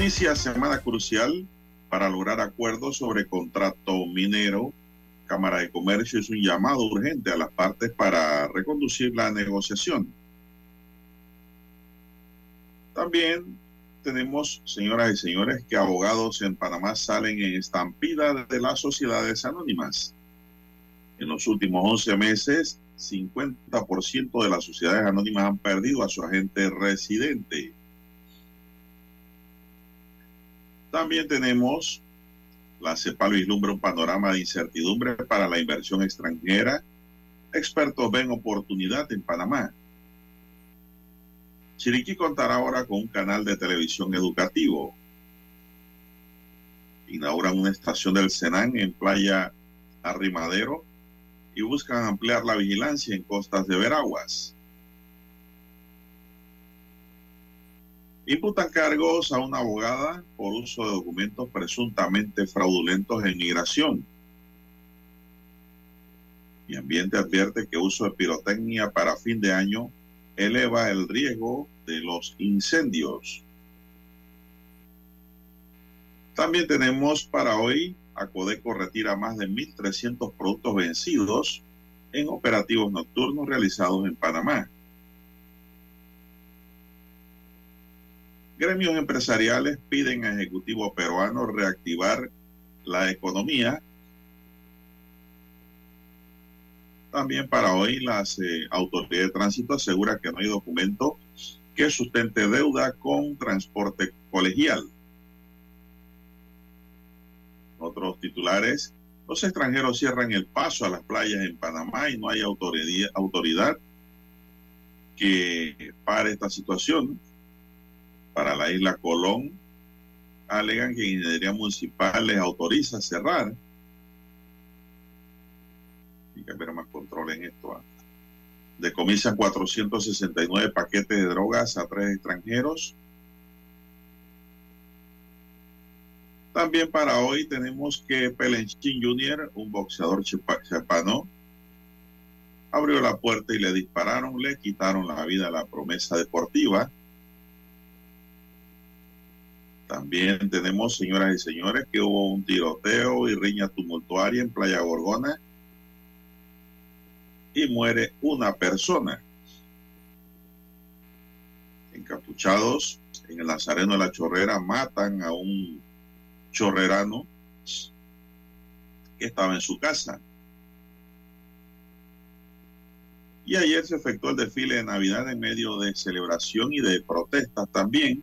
Inicia semana crucial para lograr acuerdos sobre contrato minero. Cámara de Comercio es un llamado urgente a las partes para reconducir la negociación. También tenemos, señoras y señores, que abogados en Panamá salen en estampida de las sociedades anónimas. En los últimos 11 meses, 50% de las sociedades anónimas han perdido a su agente residente. También tenemos, la CEPAL vislumbra un panorama de incertidumbre para la inversión extranjera. Expertos ven oportunidad en Panamá. Chiriquí contará ahora con un canal de televisión educativo. Inauguran una estación del Senan en Playa Arrimadero y buscan ampliar la vigilancia en costas de Veraguas. Imputan cargos a una abogada por uso de documentos presuntamente fraudulentos en migración. Mi ambiente advierte que uso de pirotecnia para fin de año eleva el riesgo de los incendios. También tenemos para hoy, Acodeco retira más de 1.300 productos vencidos en operativos nocturnos realizados en Panamá. Gremios empresariales piden a Ejecutivo peruano reactivar la economía. También para hoy la eh, autoridad de tránsito asegura que no hay documento que sustente deuda con transporte colegial. Otros titulares, los extranjeros cierran el paso a las playas en Panamá y no hay autoridad, autoridad que pare esta situación para la isla Colón alegan que Ingeniería Municipal les autoriza cerrar. Hay que haber más control en esto. ¿ah? Decomisan 469 paquetes de drogas a tres extranjeros. También para hoy tenemos que Pelenchín Jr., un boxeador chapano, abrió la puerta y le dispararon, le quitaron la vida a la promesa deportiva. También tenemos, señoras y señores, que hubo un tiroteo y riña tumultuaria en Playa Gorgona y muere una persona. Encapuchados en el Nazareno de la Chorrera matan a un chorrerano que estaba en su casa. Y ayer se efectuó el desfile de Navidad en medio de celebración y de protestas también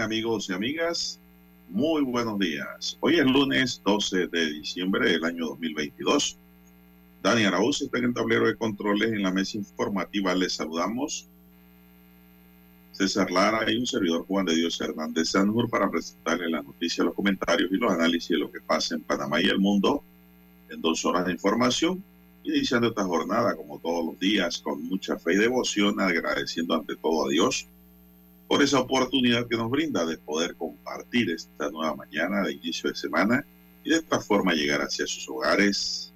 Amigos y amigas. Muy buenos días. Hoy es lunes 12 de diciembre del año 2022. Dani Araúz está en el tablero de controles en la mesa informativa. Les saludamos. César Lara y un servidor Juan de Dios Hernández Sanjur para presentarle las noticias, los comentarios y los análisis de lo que pasa en Panamá y el mundo en dos horas de información. Iniciando esta jornada, como todos los días, con mucha fe y devoción, agradeciendo ante todo a Dios por esa oportunidad que nos brinda de poder compartir esta nueva mañana de inicio de semana y de esta forma llegar hacia sus hogares,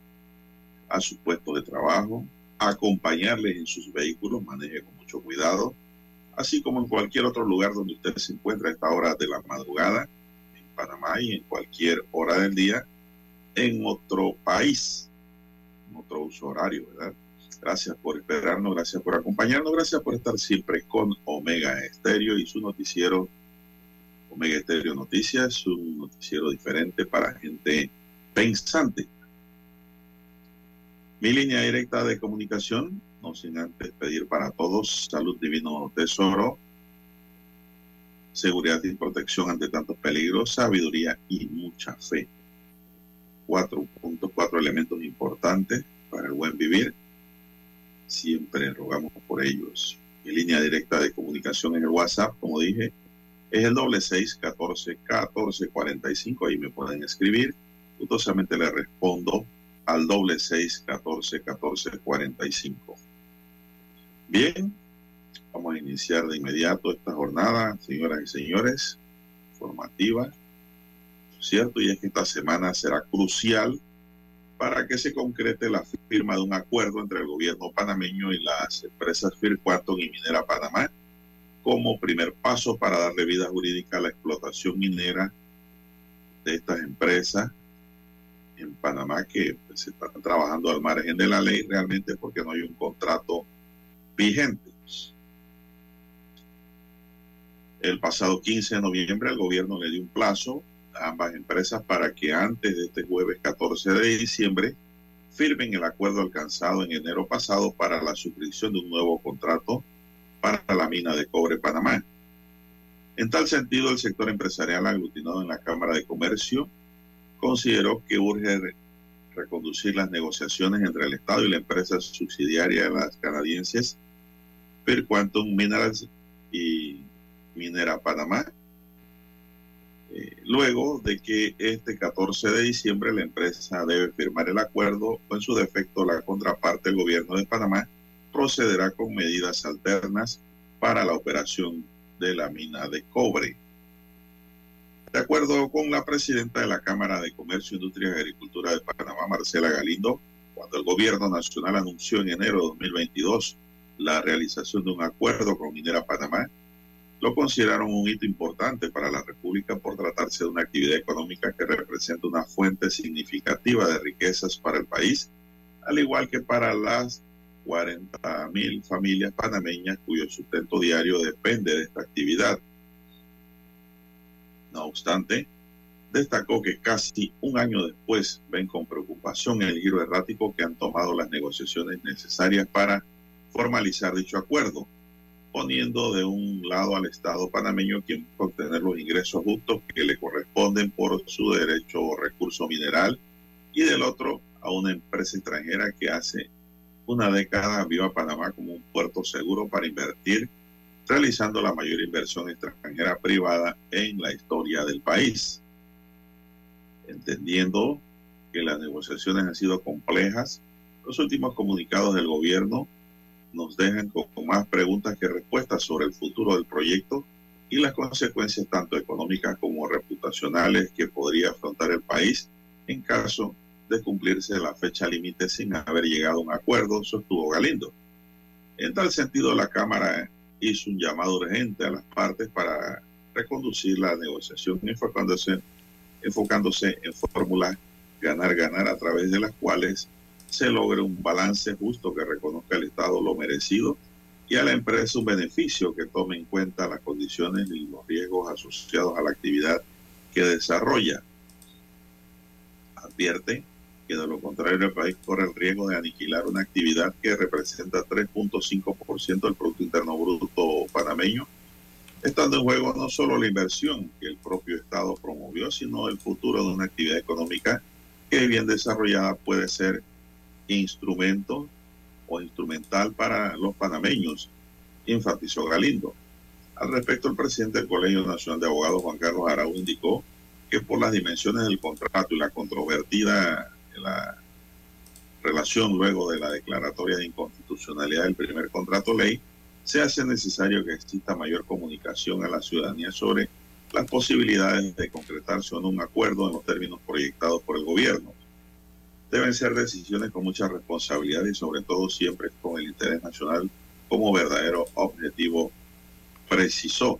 a su puesto de trabajo, acompañarles en sus vehículos, maneje con mucho cuidado, así como en cualquier otro lugar donde usted se encuentra a esta hora de la madrugada, en Panamá y en cualquier hora del día, en otro país, en otro uso horario, ¿verdad? Gracias por esperarnos, gracias por acompañarnos, gracias por estar siempre con Omega Estéreo y su noticiero Omega Estéreo Noticias, un noticiero diferente para gente pensante. Mi línea directa de comunicación, no sin antes pedir para todos salud divino tesoro, seguridad y protección ante tantos peligros, sabiduría y mucha fe. Cuatro puntos, cuatro elementos importantes para el buen vivir siempre rogamos por ellos. Mi línea directa de comunicación en el WhatsApp, como dije, es el doble seis catorce catorce cuarenta y cinco. Ahí me pueden escribir. Gustosamente le respondo al doble seis catorce catorce cuarenta y cinco. Bien, vamos a iniciar de inmediato esta jornada, señoras y señores, formativa, ¿cierto? Y es que esta semana será crucial para que se concrete la firma de un acuerdo entre el gobierno panameño y las empresas Firquaton y Minera Panamá como primer paso para darle vida jurídica a la explotación minera de estas empresas en Panamá que pues, se están trabajando al margen de la ley realmente porque no hay un contrato vigente. El pasado 15 de noviembre el gobierno le dio un plazo ambas empresas para que antes de este jueves 14 de diciembre firmen el acuerdo alcanzado en enero pasado para la suscripción de un nuevo contrato para la mina de cobre Panamá. En tal sentido, el sector empresarial aglutinado en la Cámara de Comercio consideró que urge reconducir las negociaciones entre el Estado y la empresa subsidiaria de las canadienses Per Quantum Minerals y Minera Panamá eh, luego de que este 14 de diciembre la empresa debe firmar el acuerdo o en su defecto la contraparte, el gobierno de Panamá, procederá con medidas alternas para la operación de la mina de cobre. De acuerdo con la presidenta de la Cámara de Comercio, Industria y Agricultura de Panamá, Marcela Galindo, cuando el gobierno nacional anunció en enero de 2022 la realización de un acuerdo con Minera Panamá, lo consideraron un hito importante para la República por tratarse de una actividad económica que representa una fuente significativa de riquezas para el país, al igual que para las 40 mil familias panameñas cuyo sustento diario depende de esta actividad. No obstante, destacó que casi un año después ven con preocupación el giro errático que han tomado las negociaciones necesarias para formalizar dicho acuerdo poniendo de un lado al Estado panameño quien obtener los ingresos justos que le corresponden por su derecho o recurso mineral y del otro a una empresa extranjera que hace una década vio a Panamá como un puerto seguro para invertir, realizando la mayor inversión extranjera privada en la historia del país. Entendiendo que las negociaciones han sido complejas, los últimos comunicados del gobierno nos dejan con, más preguntas que respuestas sobre el futuro del proyecto y las consecuencias tanto económicas como reputacionales que podría afrontar el país en caso de cumplirse la fecha límite sin haber llegado a un acuerdo, sostuvo Galindo. En tal sentido, la Cámara hizo un llamado urgente a las partes para reconducir la negociación enfocándose, enfocándose en fórmulas ganar-ganar a través de las cuales se logre un balance justo que reconozca al Estado lo merecido y a la empresa un beneficio que tome en cuenta las condiciones y los riesgos asociados a la actividad que desarrolla. Advierte que de lo contrario el país corre el riesgo de aniquilar una actividad que representa 3.5% del Producto Interno Bruto panameño, estando en juego no solo la inversión que el propio Estado promovió, sino el futuro de una actividad económica que bien desarrollada puede ser instrumento o instrumental para los panameños, enfatizó Galindo. Al respecto, el presidente del Colegio Nacional de Abogados, Juan Carlos Araújo, indicó que por las dimensiones del contrato y la controvertida la relación luego de la declaratoria de inconstitucionalidad del primer contrato ley, se hace necesario que exista mayor comunicación a la ciudadanía sobre las posibilidades de concretarse o no un acuerdo en los términos proyectados por el gobierno. Deben ser decisiones con mucha responsabilidad y sobre todo siempre con el interés nacional como verdadero objetivo, precisó.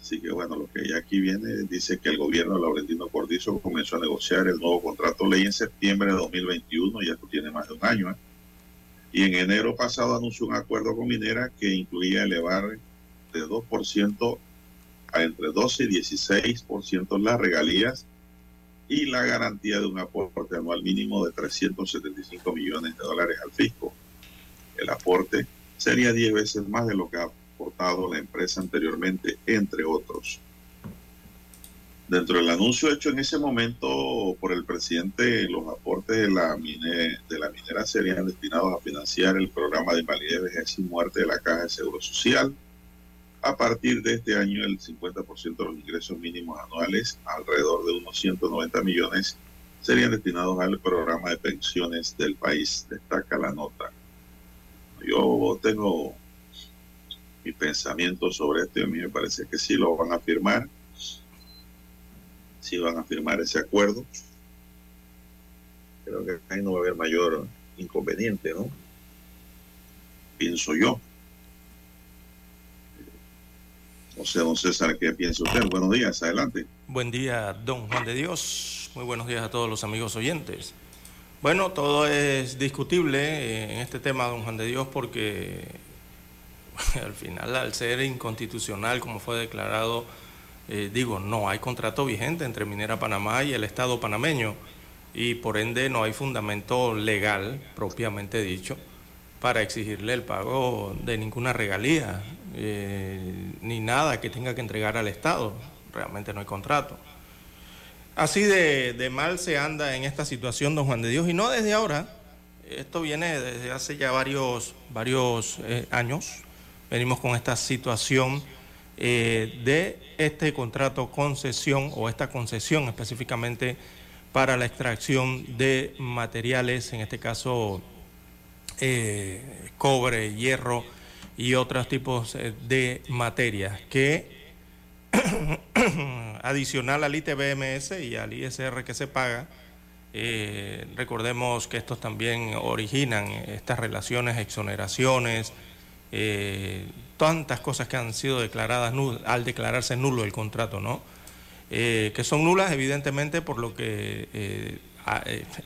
Así que bueno, lo que ya aquí viene dice que el gobierno de Laurentino Cordizo comenzó a negociar el nuevo contrato ley en septiembre de 2021, ya esto tiene más de un año. ¿eh? Y en enero pasado anunció un acuerdo con Minera que incluía elevar de 2% a entre 12 y 16% las regalías y la garantía de un aporte anual mínimo de 375 millones de dólares al fisco. El aporte sería 10 veces más de lo que ha aportado la empresa anteriormente, entre otros. Dentro del anuncio hecho en ese momento por el presidente, los aportes de la, de la minera serían destinados a financiar el programa de invalidez, vejez y muerte de la Caja de Seguro Social. A partir de este año, el 50% de los ingresos mínimos anuales, alrededor de unos 190 millones, serían destinados al programa de pensiones del país, destaca la nota. Yo tengo mi pensamiento sobre esto y a mí me parece que sí lo van a firmar si van a firmar ese acuerdo. Creo que ahí no va a haber mayor inconveniente, ¿no? Pienso yo. O sea, don César, ¿qué piensa usted? Buenos días, adelante. Buen día, don Juan de Dios. Muy buenos días a todos los amigos oyentes. Bueno, todo es discutible en este tema, don Juan de Dios, porque al final, al ser inconstitucional, como fue declarado eh, digo, no hay contrato vigente entre Minera Panamá y el Estado panameño y por ende no hay fundamento legal, propiamente dicho, para exigirle el pago de ninguna regalía eh, ni nada que tenga que entregar al Estado. Realmente no hay contrato. Así de, mal se anda en esta situación, don Juan de Dios, y no desde ahora. Esto viene desde hace ya varios, varios eh, años. Venimos con esta situación eh, de este contrato concesión o esta concesión específicamente para la extracción de materiales, en este caso eh, cobre, hierro y otros tipos eh, de materias que adicional al ITBMS y al ISR que se paga, recordemos que estos también originan estas relaciones, exoneraciones, tantas cosas que han sido declaradas al declararse nulo el contrato, ¿no? Eh, que son nulas evidentemente por lo que eh, eh,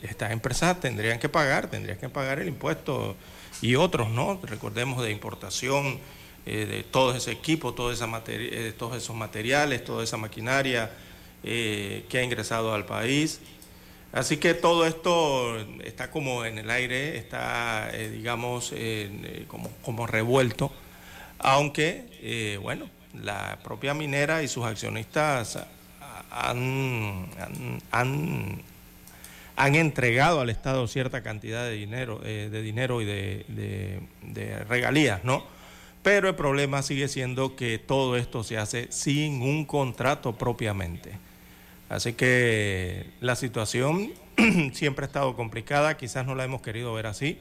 estas empresas tendrían que pagar, tendrían que pagar el impuesto y otros, ¿no? Recordemos de importación de todo ese equipo, toda esa todos esos materiales, toda esa maquinaria que ha ingresado al país. Así que todo esto está como en el aire, está, digamos, como, como revuelto aunque, eh, bueno, la propia minera y sus accionistas han, entregado al Estado cierta cantidad de dinero, eh, de dinero y de, de, regalías, ¿no? Pero el problema sigue siendo que todo esto se hace sin un contrato propiamente. Así que la situación siempre ha estado complicada, quizás no la hemos querido ver así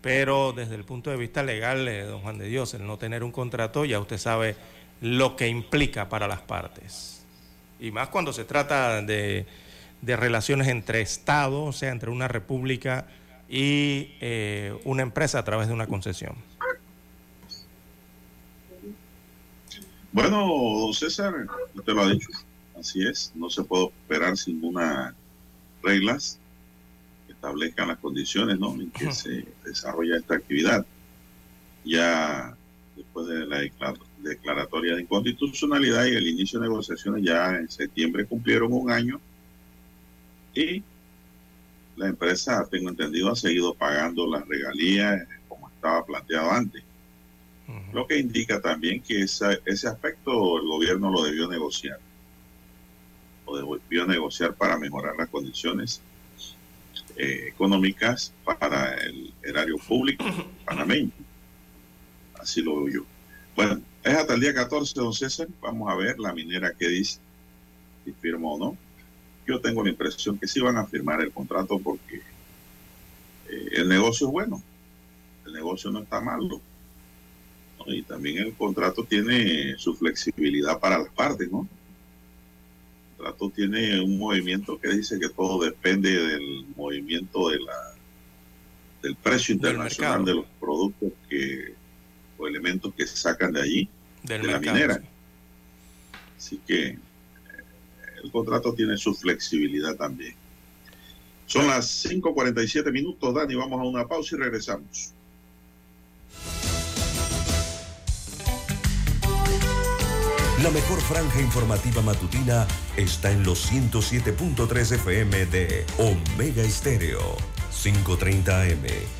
pero desde el punto de vista legal, eh, don Juan de Dios, el no tener un contrato, ya usted sabe lo que implica para las partes. Y más cuando se trata de, relaciones entre Estados, o sea, entre una república y eh, una empresa a través de una concesión. Bueno, don César, usted lo ha dicho, así es, no se puede operar sin unas reglas que establezcan las condiciones ¿no? en que se desarrolla esta actividad. Ya después de la declaratoria de inconstitucionalidad y el inicio de negociaciones, ya en septiembre cumplieron un año y la empresa, tengo entendido, ha seguido pagando las regalías como estaba planteado antes. Lo que indica también que ese aspecto el gobierno lo debió negociar. Lo debió negociar para mejorar las condiciones eh, económicas para el erario público panameño. Así lo veo yo. Bueno, es hasta el día 14, don César. Vamos a ver la minera que dice, si firma o no. Yo tengo la impresión que sí van a firmar el contrato porque eh, el negocio es bueno. El negocio no está malo y también el contrato tiene su flexibilidad para las partes, ¿no? El contrato tiene un movimiento que dice que todo depende del movimiento de la del precio internacional de los productos que o elementos que se sacan de allí, de la minera. Así que el contrato tiene su flexibilidad también. Son las 5.47 minutos, Dani. Vamos a una pausa y regresamos. La mejor franja informativa matutina está en los 107.3 FM de Omega Estéreo. 5.30 AM.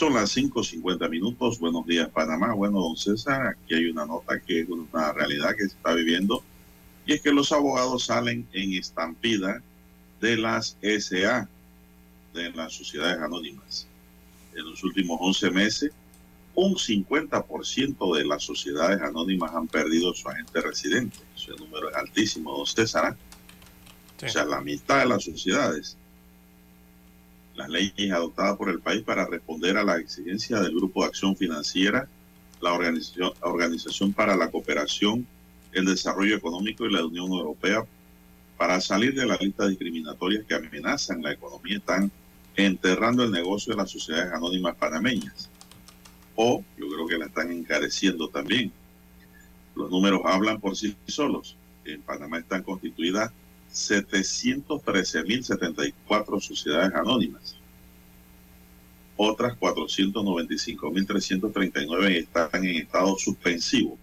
Son las 5.50 minutos. Buenos días, Panamá. Bueno, don César, aquí hay una nota que es una realidad que se está viviendo y es que los abogados salen en estampida de las SA, de las sociedades anónimas. En los últimos 11 meses, un 50% de las sociedades anónimas han perdido su agente residente. Ese número es altísimo, don César. Sí. O sea, la mitad de las sociedades las leyes adoptadas por el país para responder a la exigencia del Grupo de Acción Financiera, la Organización, para la Cooperación, el Desarrollo Económico y la Unión Europea para salir de la lista discriminatorias que amenazan la economía están enterrando el negocio de las sociedades anónimas panameñas. O yo creo que la están encareciendo también. Los números hablan por sí solos. En Panamá están constituidas 713.074 sociedades anónimas. otras 495.339 están en estado suspensivo.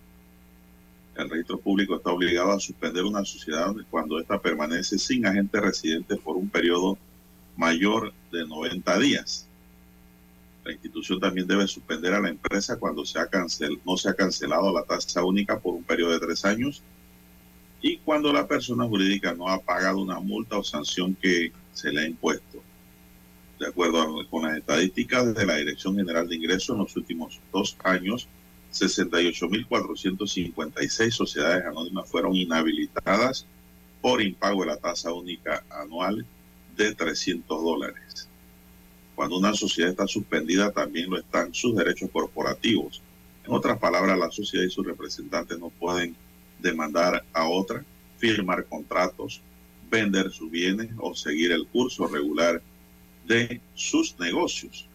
El registro público está obligado a suspender una sociedad cuando ésta permanece sin agente residente por un periodo mayor de 90 días. La institución también debe suspender a la empresa cuando se ha cancel, no se ha cancelado la tasa única por un periodo de tres años y cuando la persona jurídica no ha pagado una multa o sanción que se le ha impuesto. De acuerdo con las estadísticas de la Dirección General de Ingresos, en los últimos dos años, 68.456 sociedades anónimas fueron inhabilitadas por impago de la tasa única anual de 300 dólares. Cuando una sociedad está suspendida, también lo están sus derechos corporativos. En otras palabras, la sociedad y sus representantes no pueden demandar a otra, firmar contratos, vender sus bienes o seguir el curso regular de sus negocios.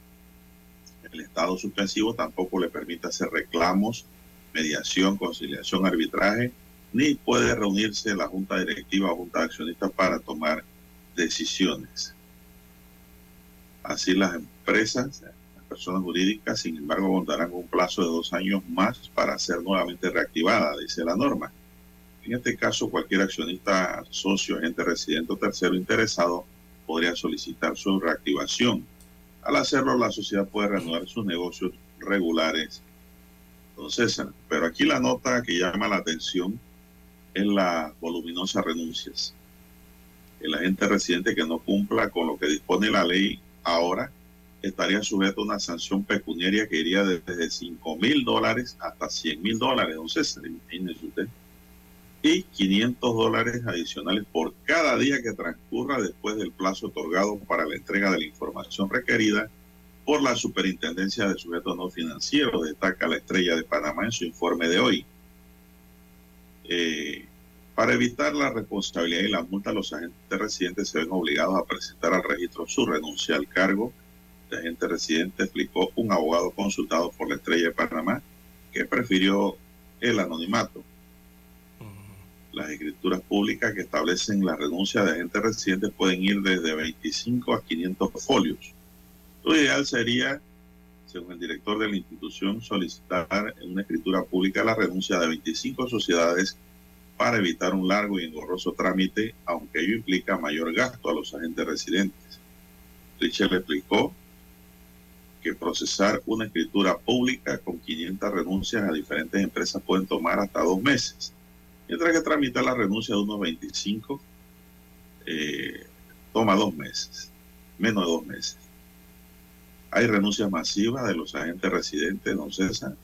El estado suspensivo tampoco le permite hacer reclamos, mediación, conciliación, arbitraje, ni puede reunirse la junta directiva o junta de accionistas para tomar decisiones. Así las empresas, personas jurídicas, sin embargo, contarán un plazo de dos años más para ser nuevamente reactivada, dice la norma. En este caso, cualquier accionista, socio, agente residente o tercero interesado podría solicitar su reactivación. Al hacerlo, la sociedad puede reanudar sus negocios regulares. Entonces, pero aquí la nota que llama la atención es la voluminosa renuncias. El agente residente que no cumpla con lo que dispone la ley ahora estaría sujeto a una sanción pecuniaria que iría desde 5 mil dólares hasta 100 mil dólares. Entonces, imagínese usted y 500 dólares adicionales por cada día que transcurra después del plazo otorgado para la entrega de la información requerida por la Superintendencia de Sujetos No Financieros, destaca la estrella de Panamá en su informe de hoy. Eh, para evitar la responsabilidad y la multa, los agentes residentes se ven obligados a presentar al registro su renuncia al cargo de agente residente, explicó un abogado consultado por la estrella de Panamá que prefirió el anonimato las escrituras públicas que establecen la renuncia de agentes residentes pueden ir desde 25 a 500 folios. Lo ideal sería, según el director de la institución, solicitar en una escritura pública la renuncia de 25 sociedades para evitar un largo y engorroso trámite, aunque ello implica mayor gasto a los agentes residentes. Richard explicó que procesar una escritura pública con 500 renuncias a diferentes empresas pueden tomar hasta dos meses Mientras que tramitar la renuncia de unos 25 eh, toma dos meses, menos de dos meses. Hay renuncias masivas de los agentes residentes, don César.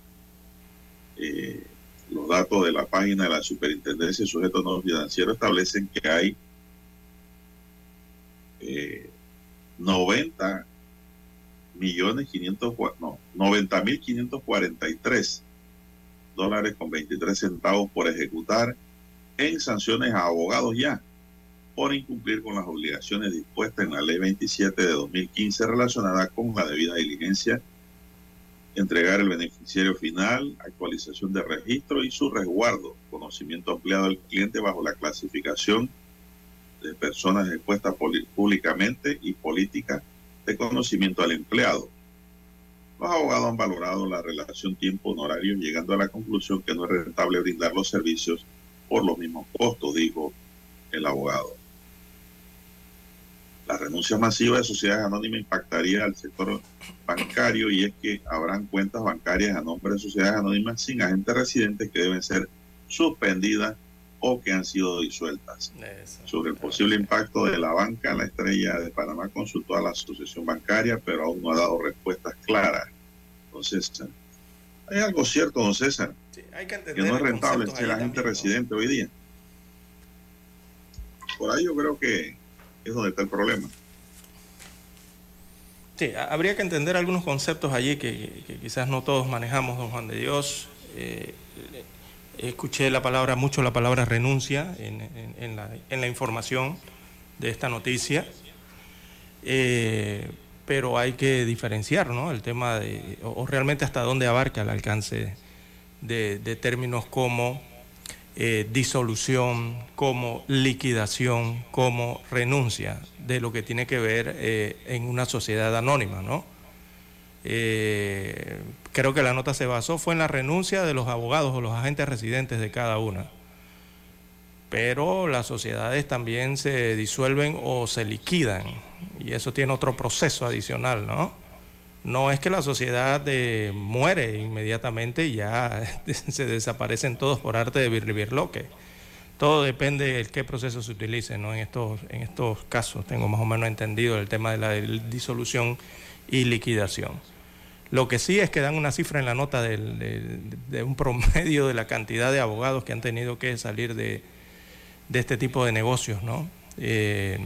Eh, los datos de la página de la Superintendencia de Sujetos No Financieros establecen que hay 90 eh, millones 500, no, 90 mil 543 dólares con 23 centavos por ejecutar en sanciones a abogados ya por incumplir con las obligaciones dispuestas en la ley 27 de 2015 relacionada con la debida diligencia, entregar el beneficiario final, actualización de registro y su resguardo, conocimiento ampliado del cliente bajo la clasificación de personas expuestas públicamente y política de conocimiento al empleado los abogados han valorado la relación tiempo-honorario llegando a la conclusión que no es rentable brindar los servicios por los mismos costos, dijo el abogado. La renuncia masiva de sociedades anónimas impactaría al sector bancario y es que habrán cuentas bancarias a nombre de sociedades anónimas sin agentes residentes que deben ser suspendidas o que han sido disueltas. Sobre el posible impacto de la banca, la estrella de Panamá consultó a la asociación bancaria, pero aún no ha dado respuestas claras. Entonces, hay algo cierto, don César, que, no es rentable ser la gente residente hoy día. Por ahí yo creo que es donde está el problema. Sí, habría que entender algunos conceptos allí que, quizás no todos manejamos, don Juan de Dios. Eh, Escuché la palabra, mucho la palabra renuncia en, la, información de esta noticia, eh, pero hay que diferenciar ¿no? el tema de, o, realmente hasta dónde abarca el alcance de, términos como eh, disolución, como liquidación, como renuncia de lo que tiene que ver eh, en una sociedad anónima, ¿no? Eh, creo que la nota se basó fue en la renuncia de los abogados o los agentes residentes de cada una. Pero las sociedades también se disuelven o se liquidan y eso tiene otro proceso adicional, ¿no? No es que la sociedad eh, muere inmediatamente y ya se desaparecen todos por arte de birlibirloque. Todo depende de qué proceso se utilice, ¿no? En estos, en estos casos tengo más o menos entendido el tema de la disolución y liquidación. Lo que sí es que dan una cifra en la nota de, un promedio de la cantidad de abogados que han tenido que salir de, este tipo de negocios, ¿no? Eh,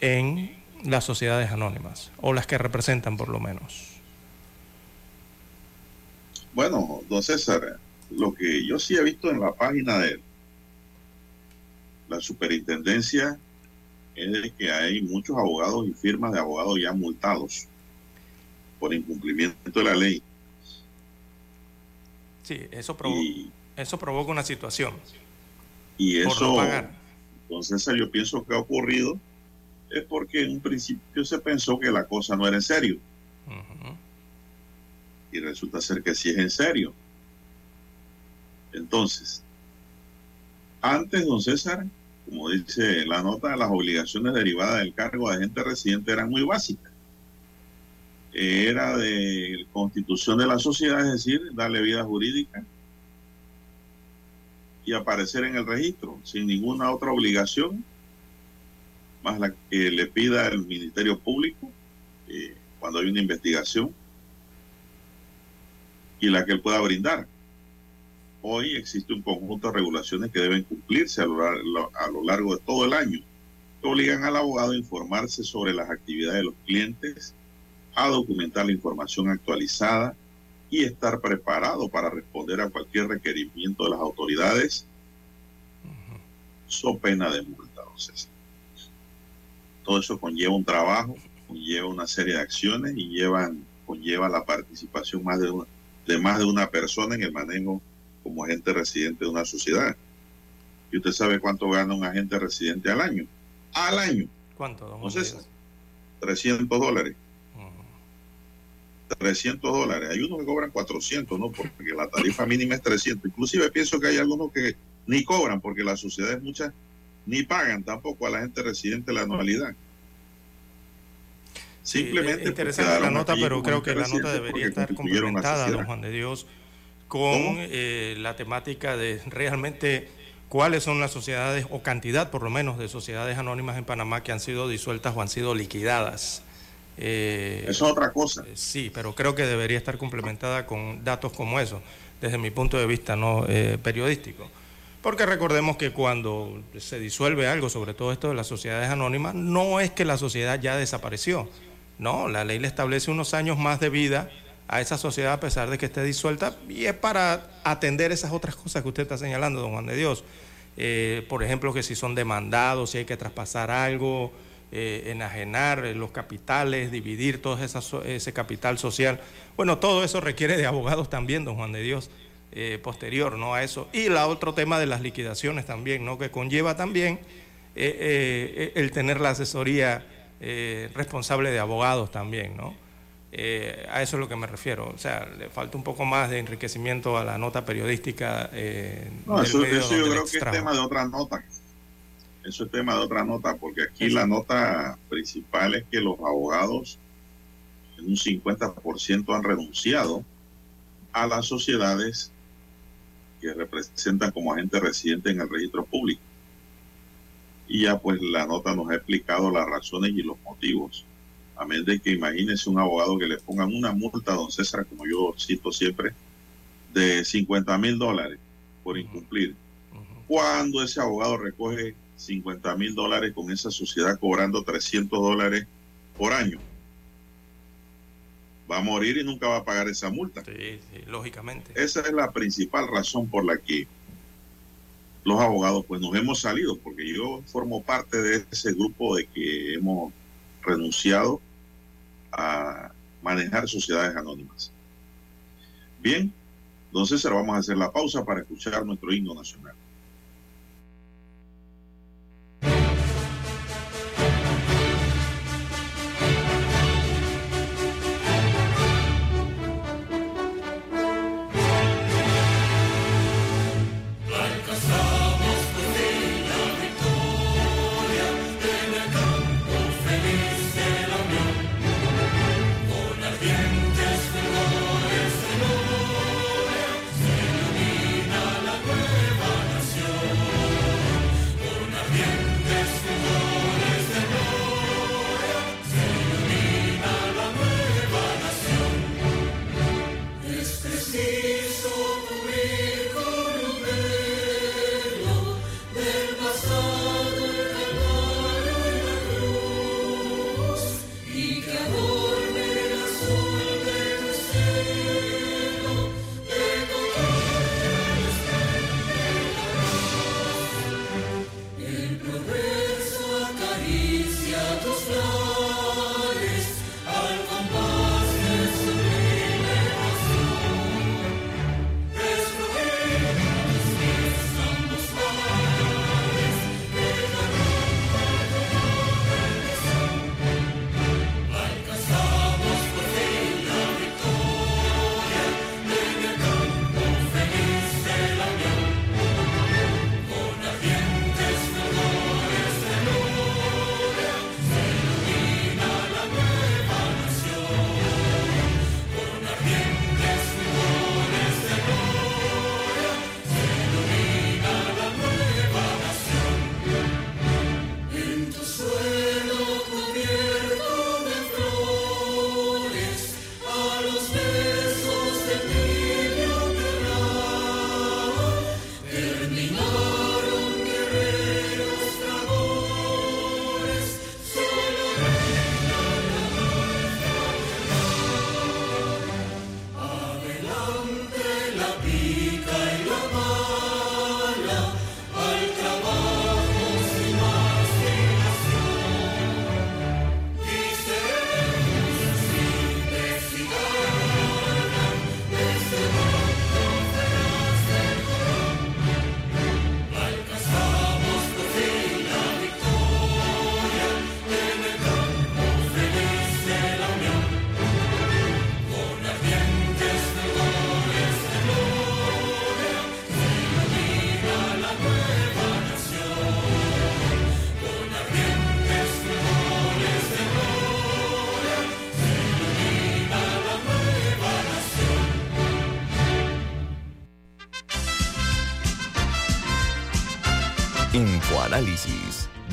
en las sociedades anónimas, o las que representan por lo menos. Bueno, don César, lo que yo sí he visto en la página de la superintendencia es que hay muchos abogados y firmas de abogados ya multados por incumplimiento de la ley. Sí, eso, eso provoca una situación. Y eso, entonces yo pienso que ha ocurrido es porque en un principio se pensó que la cosa no era en serio. Y resulta ser que sí es en serio. Entonces, antes, don César, como dice la nota, las obligaciones derivadas del cargo de agente residente eran muy básicas era de constitución de la sociedad, es decir, darle vida jurídica y aparecer en el registro sin ninguna otra obligación, más la que le pida el Ministerio Público eh, cuando hay una investigación y la que él pueda brindar. Hoy existe un conjunto de regulaciones que deben cumplirse a lo, a lo largo de todo el año, que obligan al abogado a informarse sobre las actividades de los clientes, a documentar la información actualizada y estar preparado para responder a cualquier requerimiento de las autoridades, so pena de multa. todo eso conlleva un trabajo, conlleva una serie de acciones y llevan, conlleva la participación más de, una, de más de una persona en el manejo como agente residente de una sociedad. ¿Y usted sabe cuánto gana un agente residente al año? Al año. ¿Cuánto? Don 300 dólares. 300 dólares. Hay unos que cobran 400, ¿no? Porque la tarifa mínima es 300. Inclusive pienso que hay algunos que ni cobran porque las sociedades muchas ni pagan tampoco a la gente residente la anualidad. Simplemente. interesante la nota, pero creo que la nota debería estar complementada, don Juan de Dios, con eh, la temática de realmente cuáles son las sociedades, o cantidad por lo menos, de sociedades anónimas en Panamá que han sido disueltas o han sido liquidadas. Eh, es otra cosa. Eh, sí, pero creo que debería estar complementada con datos como esos, desde mi punto de vista no eh, periodístico. Porque recordemos que cuando se disuelve algo, sobre todo esto de las sociedades anónimas, no es que la sociedad ya desapareció. No, la ley le establece unos años más de vida a esa sociedad a pesar de que esté disuelta y es para atender esas otras cosas que usted está señalando, don Juan de Dios. por ejemplo, que si son demandados, si hay que traspasar algo, eh, enajenar eh, los capitales, dividir todo ese capital social. Bueno, todo eso requiere de abogados también, don Juan de Dios, eh, posterior ¿no? a eso. Y la otro tema de las liquidaciones también, ¿no? que conlleva también el tener la asesoría responsable de abogados también, ¿no? a eso es lo que me refiero. O sea, le falta un poco más de enriquecimiento a la nota periodística. no, eso, eso yo creo que es tema de otra nota. Eso es tema de otra nota, porque aquí la nota principal es que los abogados en un 50% han renunciado a las sociedades que representan como agente residente en el registro público. Y ya pues la nota nos ha explicado las razones y los motivos. A menos de que imagínense un abogado que le pongan una multa a don César, como yo cito siempre, de 50 mil dólares por incumplir. Cuando ese abogado recoge 50 mil dólares con esa sociedad cobrando 300 dólares por año. Va a morir y nunca va a pagar esa multa. Sí, lógicamente. Esa es la principal razón por la que los abogados pues nos hemos salido, porque yo formo parte de ese grupo de que hemos renunciado a manejar sociedades anónimas. Bien, entonces ahora vamos a hacer la pausa para escuchar nuestro himno nacional.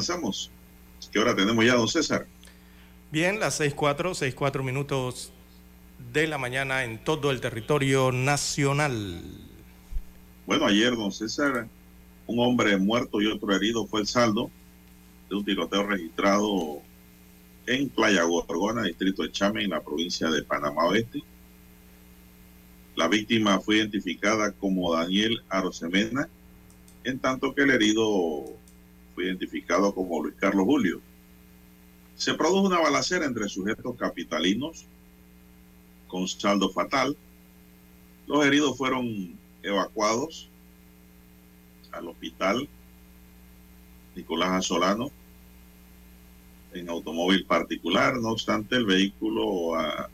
Avanzamos. ¿Qué hora tenemos ya, don César? Bien, las 6.4, 6.4 minutos de la mañana en todo el territorio nacional. Bueno, ayer, don César, un hombre muerto y otro herido fue el saldo de un tiroteo registrado en Playa Gorgona, distrito de Chame, en la provincia de Panamá Oeste. La víctima fue identificada como Daniel Arosemena, en tanto que el herido identificado como Luis Carlos Julio. Se produjo una balacera entre sujetos capitalinos con saldo fatal. Los heridos fueron evacuados al hospital Nicolás Azolano en automóvil particular. No obstante, el vehículo ah,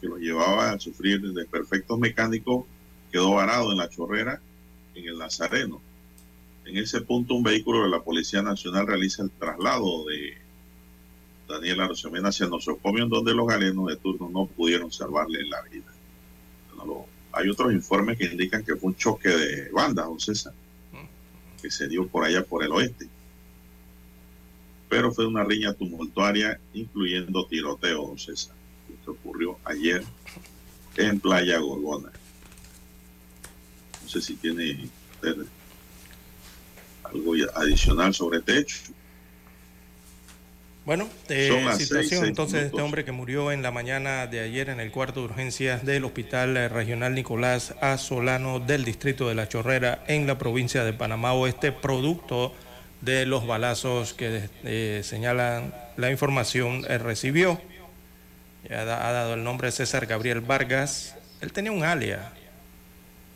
que lo llevaba a sufrir desperfectos mecánicos quedó varado en la chorrera en el Nazareno. En ese punto, un vehículo de la Policía Nacional realiza el traslado de Daniel Arosemena hacia nosocomio, en donde los galenos de turno no pudieron salvarle la vida. hay otros informes que indican que fue un choque de bandas, don César, que se dio por allá por el oeste. Pero fue una riña tumultuaria, incluyendo tiroteo, don César, que ocurrió ayer en Playa Gorgona. No sé si tiene usted algo adicional sobre este hecho. Bueno, eh, situación entonces de este hombre que murió en la mañana de ayer en el cuarto de urgencias del Hospital Regional Nicolás A. Solano del distrito de La Chorrera en la provincia de Panamá Oeste, producto de los balazos que eh, señalan la información eh, recibió. Ya ha, dado el nombre César Gabriel Vargas. Él tenía un alia,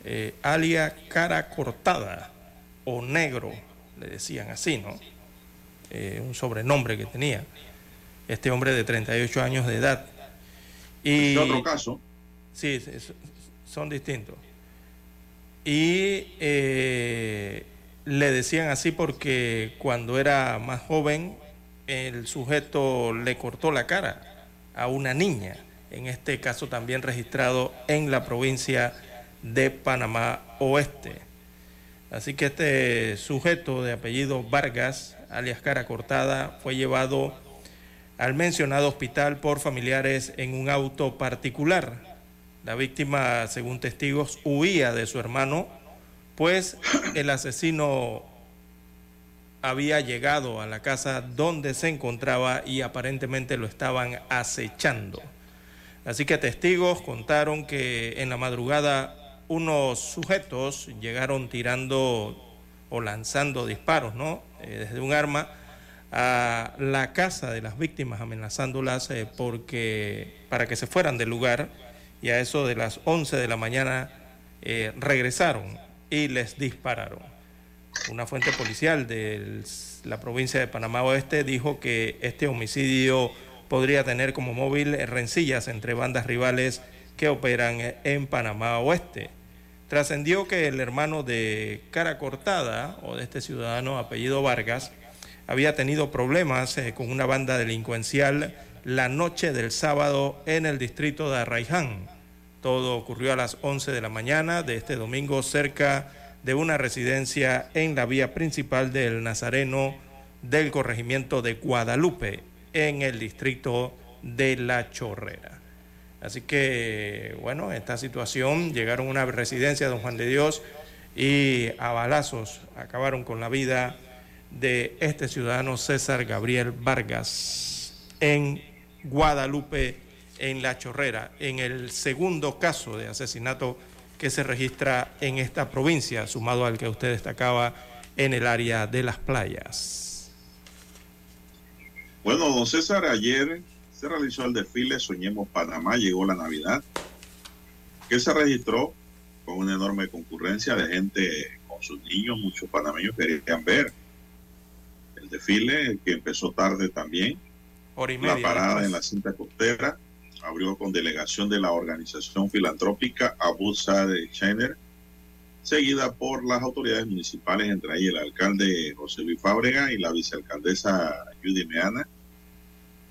eh, alia cara cortada o negro, le decían así, ¿no? Eh, un sobrenombre que tenía, este hombre de 38 años de edad. Y, otro caso? Sí, son distintos. Y eh, le decían así porque cuando era más joven el sujeto le cortó la cara a una niña, en este caso también registrado en la provincia de Panamá Oeste. Así que este sujeto de apellido Vargas alias Cara Cortada, fue llevado al mencionado hospital por familiares en un auto particular. La víctima, según testigos, huía de su hermano, pues el asesino había llegado a la casa donde se encontraba y aparentemente lo estaban acechando. Así que testigos contaron que en la madrugada unos sujetos llegaron tirando o lanzando disparos, ¿no? Eh, desde un arma a la casa de las víctimas amenazándolas eh, porque para que se fueran del lugar y a eso de las 11 de la mañana eh, regresaron y les dispararon. Una fuente policial de la provincia de Panamá Oeste dijo que este homicidio podría tener como móvil rencillas entre bandas rivales que operan en Panamá Oeste. Trascendió que el hermano de Cara Cortada, o de este ciudadano apellido Vargas, había tenido problemas eh, con una banda delincuencial la noche del sábado en el distrito de Arraiján. Todo ocurrió a las 11 de la mañana de este domingo cerca de una residencia en la vía principal del Nazareno del corregimiento de Guadalupe, en el distrito de La Chorrera. Así que, bueno, esta situación llegaron a una residencia de Don Juan de Dios y a balazos acabaron con la vida de este ciudadano César Gabriel Vargas en Guadalupe, en La Chorrera, en el segundo caso de asesinato que se registra en esta provincia, sumado al que usted destacaba en el área de las playas. Bueno, don César, ayer se realizó el desfile Soñemos Panamá, llegó la Navidad, que se registró con una enorme concurrencia de gente con sus niños, muchos panameños querían ver el desfile, que empezó tarde también. la parada en la cinta costera abrió con delegación de la organización filantrópica Abu de Scheiner, seguida por las autoridades municipales, entre ahí el alcalde José Luis Fábrega y la vicealcaldesa Judy Meana,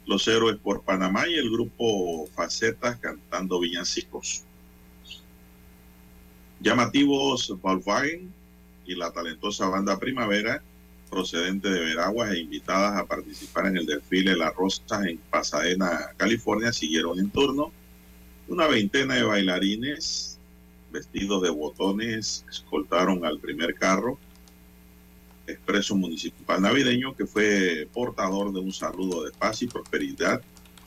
los héroes por Panamá y el grupo Facetas cantando villancicos. Llamativos Volkswagen y la talentosa banda Primavera, procedente de Veraguas e invitadas a participar en el desfile La Rosa en Pasadena, California, siguieron en turno. Una veintena de bailarines vestidos de botones escoltaron al primer carro expreso municipal navideño que fue portador de un saludo de paz y prosperidad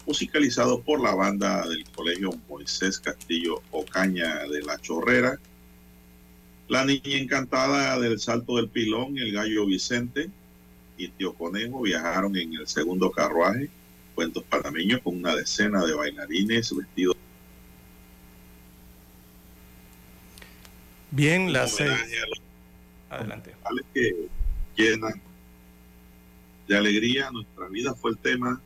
musicalizado por la banda del colegio Moisés Castillo Ocaña de la Chorrera la niña encantada del salto del pilón, el gallo Vicente y tío Conejo viajaron en el segundo carruaje, cuentos panameños, con una decena de bailarines vestidos. Bien, la seis. Adelante. que llenan de alegría nuestra vida fue el tema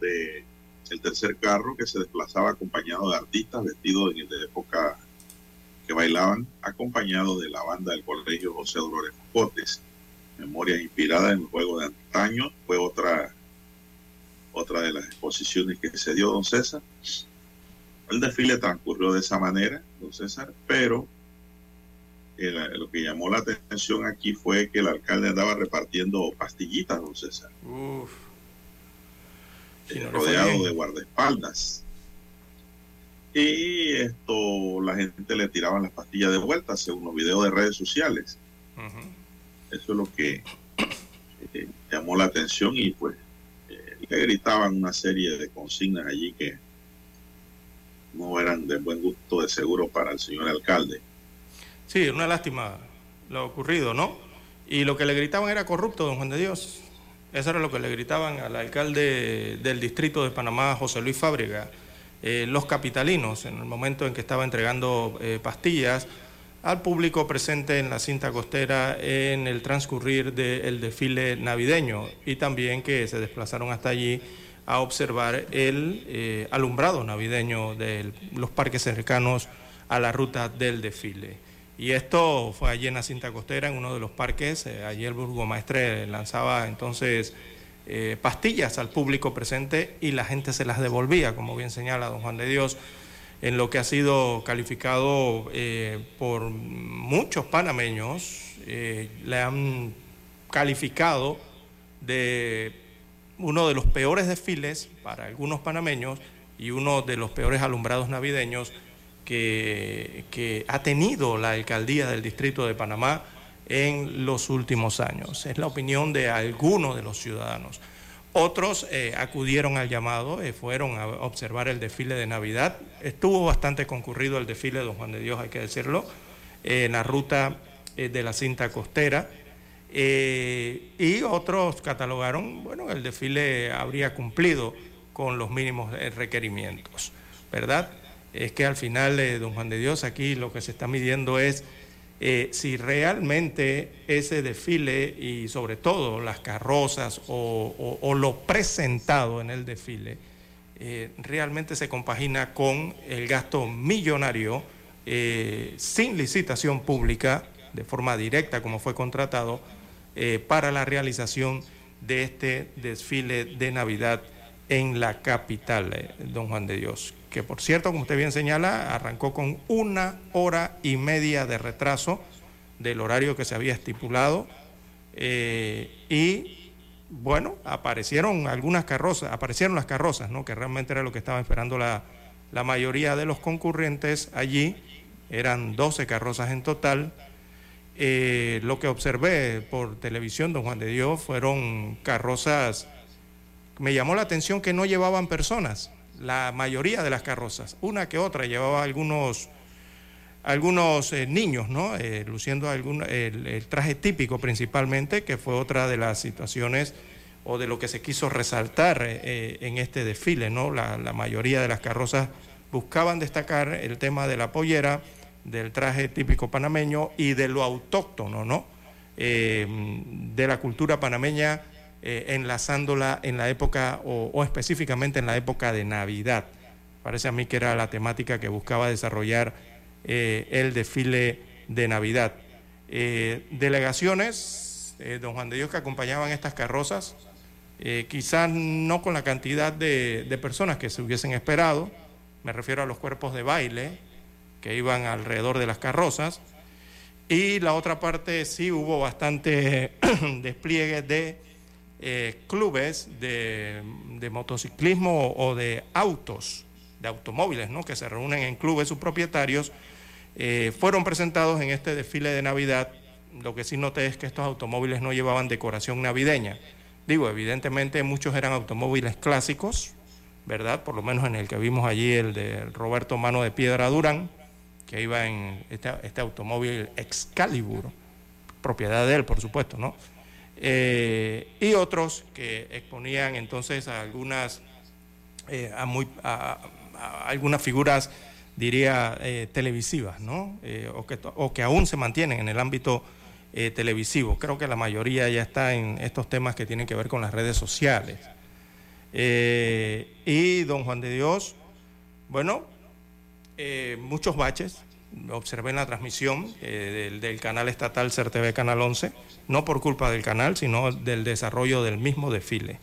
de el tercer carro que se desplazaba acompañado de artistas vestidos en de época que bailaban acompañados de la banda del colegio José Dolores Cotes. Memoria inspirada en el juego de antaño fue otra, otra de las exposiciones que se dio don César. El desfile transcurrió de esa manera, don César, pero lo que llamó la atención aquí fue que el alcalde andaba repartiendo pastillitas, don César. Uf. rodeado de guardaespaldas. Y esto, la gente le tiraban las pastillas de vuelta, según los videos de redes sociales. Eso es lo que eh, llamó la atención y pues eh, le gritaban una serie de consignas allí que no eran de buen gusto de seguro para el señor alcalde. Sí, una lástima lo ocurrido, ¿no? Y lo que le gritaban era corrupto, don Juan de Dios. Eso era lo que le gritaban al alcalde del distrito de Panamá, José Luis Fábrega eh, los capitalinos en el momento en que estaba entregando eh, pastillas al público presente en la cinta costera en el transcurrir del desfile navideño y también que se desplazaron hasta allí a observar el eh, alumbrado navideño de los parques cercanos a la ruta del desfile. Y esto fue allí en la cinta costera, en uno de los parques. allí el burgomaestre lanzaba entonces eh, pastillas al público presente y la gente se las devolvía, como bien señala don Juan de Dios, en lo que ha sido calificado eh, por muchos panameños, eh, le han calificado de uno de los peores desfiles para algunos panameños y uno de los peores alumbrados navideños que, ha tenido la alcaldía del Distrito de Panamá en los últimos años. Es la opinión de algunos de los ciudadanos. Otros eh, acudieron al llamado, eh, fueron a observar el desfile de Navidad. Estuvo bastante concurrido el desfile de Don Juan de Dios, hay que decirlo, en la ruta eh, de la cinta costera. y otros catalogaron, bueno, el desfile habría cumplido con los mínimos requerimientos, ¿verdad? Es que al final, Don Juan de Dios, aquí lo que se está midiendo es eh, si realmente ese desfile y sobre todo las carrozas o, lo presentado en el desfile eh, realmente se compagina con el gasto millonario eh, sin licitación pública, de forma directa como fue contratado, para la realización de este desfile de Navidad en la capital, don Juan de Dios que por cierto, como usted bien señala, arrancó con una hora y media de retraso del horario que se había estipulado. Eh, y bueno, aparecieron algunas carrozas, aparecieron las carrozas, ¿no? que realmente era lo que estaba esperando la, mayoría de los concurrentes allí. Eran 12 carrozas en total. Eh, lo que observé por televisión, don Juan de Dios, fueron carrozas. Me llamó la atención que no llevaban personas la mayoría de las carrozas. Una que otra llevaba algunos, algunos eh, niños, ¿no? Eh, luciendo algún, el, traje típico principalmente, que fue otra de las situaciones o de lo que se quiso resaltar en este desfile, ¿no? La, mayoría de las carrozas buscaban destacar el tema de la pollera, del traje típico panameño y de lo autóctono, ¿no? de la cultura panameña, enlazándola en la época o específicamente en la época de Navidad. Parece a mí que era la temática que buscaba desarrollar eh, el desfile de Navidad. Eh, delegaciones, eh, don Juan de Dios, que acompañaban estas carrozas, quizás no con la cantidad de, personas que se hubiesen esperado, me refiero a los cuerpos de baile que iban alrededor de las carrozas, y la otra parte sí hubo bastante despliegue de clubes de, de, motociclismo o de autos, de automóviles, ¿no? que se reúnen en clubes sus propietarios eh, fueron presentados en este desfile de Navidad. Lo que sí noté es que estos automóviles no llevaban decoración navideña. Digo, evidentemente muchos eran automóviles clásicos, ¿verdad? Por lo menos en el que vimos allí el de Roberto Mano de Piedra Durán, que iba en este, este automóvil Excalibur, propiedad de él, por supuesto, ¿no? Eh, y otros que exponían entonces a algunas, eh, a, muy, a algunas figuras diría, eh, televisivas, ¿no? O, que, o, que, aún se mantienen en el ámbito televisivo. Creo que la mayoría ya está en estos temas que tienen que ver con las redes sociales. y don Juan de Dios, bueno, muchos baches. Observé en la transmisión del, del, canal estatal CERTV Canal 11, no por culpa del canal, sino del desarrollo del mismo desfile.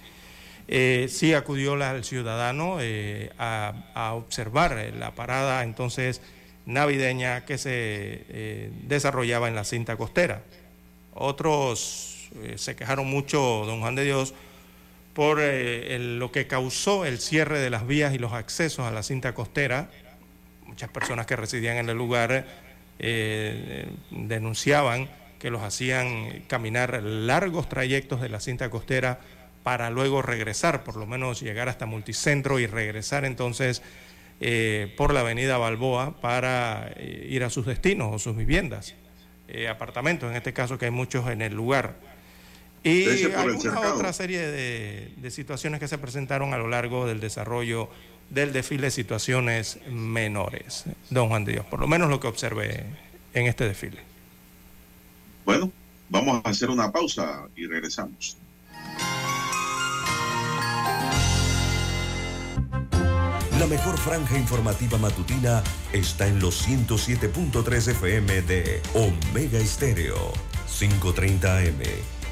Eh, sí acudió el ciudadano eh, a, observar eh, la parada entonces navideña que se desarrollaba en la cinta costera. Otros se quejaron mucho, don Juan de Dios, por lo que causó el cierre de las vías y los accesos a la cinta costera. Muchas personas que residían en el lugar denunciaban que los hacían caminar largos trayectos de la cinta costera para luego regresar, por lo menos llegar hasta Multicentro y regresar entonces eh, por la avenida Balboa para eh, ir a sus destinos o sus viviendas, eh, apartamentos en este caso que hay muchos en el lugar. Y alguna otra serie de, de, situaciones que se presentaron a lo largo del desarrollo del desfile, situaciones menores, don Juan de Dios, por lo menos lo que observé en este desfile. Bueno, vamos a hacer una pausa y regresamos. La mejor franja informativa matutina está en los 107.3 FM de Omega Estéreo. 530 AM.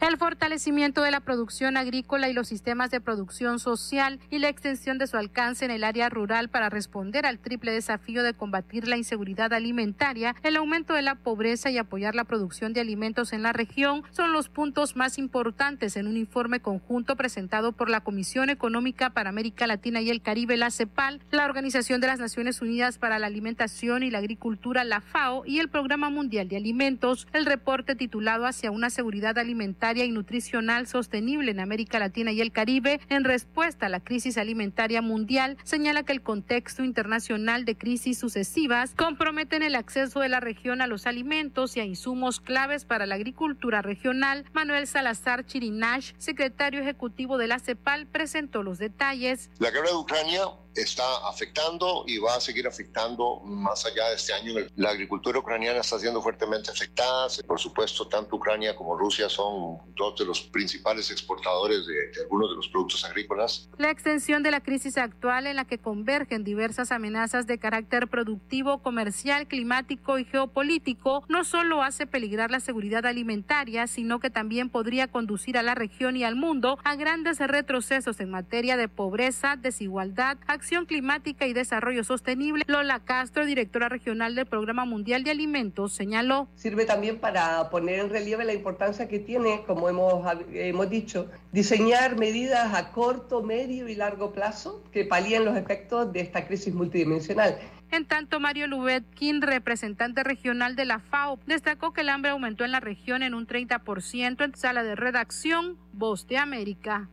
El fortalecimiento de la producción agrícola y los sistemas de producción social y la extensión de su alcance en el área rural para responder al triple desafío de combatir la inseguridad alimentaria, el aumento de la pobreza y apoyar la producción de alimentos en la región son los puntos más importantes en un informe conjunto presentado por la Comisión Económica para América Latina y el Caribe, la CEPAL, la Organización de las Naciones Unidas para la Alimentación y la Agricultura, la FAO, y el Programa Mundial de Alimentos. El reporte titulado Hacia una seguridad alimentaria y nutricional sostenible en América Latina y el Caribe en respuesta a la crisis alimentaria mundial, señala que el contexto internacional de crisis sucesivas comprometen el acceso de la región a los alimentos y a insumos claves para la agricultura regional. Manuel Salazar Chirinash, secretario ejecutivo de la CEPAL, presentó los detalles. La guerra de Ucrania está afectando y va a seguir afectando más allá de este año. La agricultura ucraniana está siendo fuertemente afectada. Por supuesto, tanto Ucrania como Rusia son dos de los principales exportadores de, de algunos de los productos agrícolas. La extensión de la crisis actual en la que convergen diversas amenazas de carácter productivo, comercial, climático y geopolítico no solo hace peligrar la seguridad alimentaria, sino que también podría conducir a la región y al mundo a grandes retrocesos en materia de pobreza, desigualdad, acción climática y desarrollo sostenible. Lola Castro, directora regional del Programa Mundial de Alimentos, señaló. Sirve también para poner en relieve la importancia que tiene, como hemos, hemos dicho, diseñar medidas a corto, medio y largo plazo que palíen los efectos de esta crisis multidimensional. En tanto, Mario Lubetkin, representante regional de la FAO, destacó que el hambre aumentó en la región en un 30% en sala de redacción Voz de América.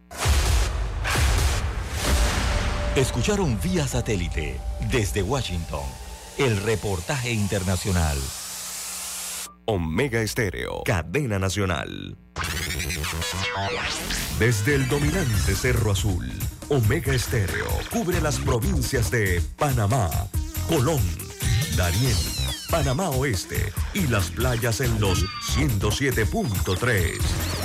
Escucharon vía satélite desde Washington el reportaje internacional. Omega Estéreo, cadena nacional. Desde el dominante Cerro Azul, Omega Estéreo cubre las provincias de Panamá, Colón, Darién, Panamá Oeste y las playas en los 107.3.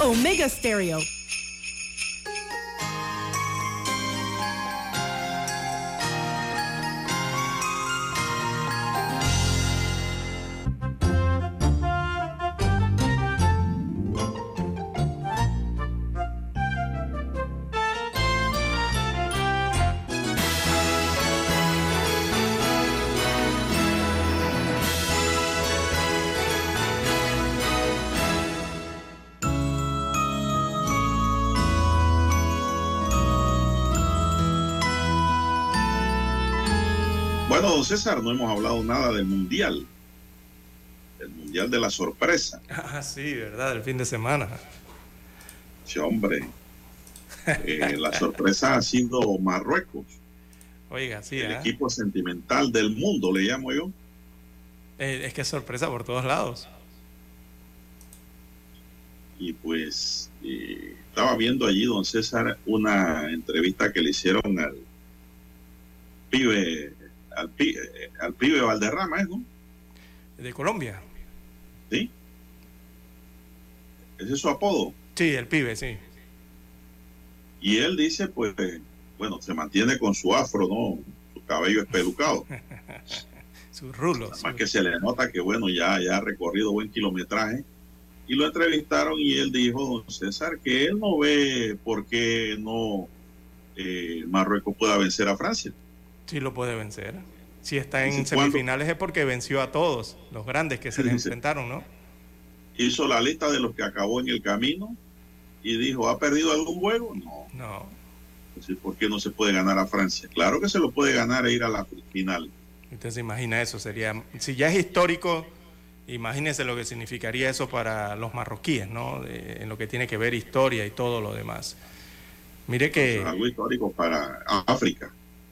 Omega Stereo. César, no hemos hablado nada del Mundial. El Mundial de la sorpresa. Ah, sí, ¿verdad? El fin de semana. Sí, hombre. Eh, la sorpresa ha sido Marruecos. Oiga, sí. El ¿eh? equipo sentimental del mundo, le llamo yo. Eh, es que es sorpresa por todos lados. Y pues estaba viendo allí, don César, una entrevista que le hicieron al pibe, al pibe, al pibe Valderrama, ¿eh, ¿no? De Colombia. ¿Sí? Ese es su apodo. Sí, el pibe, sí. Y él dice, pues, bueno, se mantiene con su afro, ¿no? Su cabello espelucado. Sus rulos. Más que se le nota que, bueno, ya, ya ha recorrido buen kilometraje. Y lo entrevistaron y él dijo, don César, que él no ve por qué no eh, Marruecos pueda vencer a Francia. Sí lo puede vencer. Si está en semifinales es porque venció a todos, los grandes que se Dice. enfrentaron, ¿no? Hizo la lista de los que acabó en el camino y dijo, ¿ha perdido algún juego? No. No. Entonces, ¿por qué no se puede ganar a Francia? Claro que se lo puede ganar e ir a la final. Usted se imagina eso, sería, si ya es histórico, imagínese lo que significaría eso para los marroquíes, ¿no? De- en lo que tiene que ver historia y todo lo demás. Mire que... Es algo histórico para África.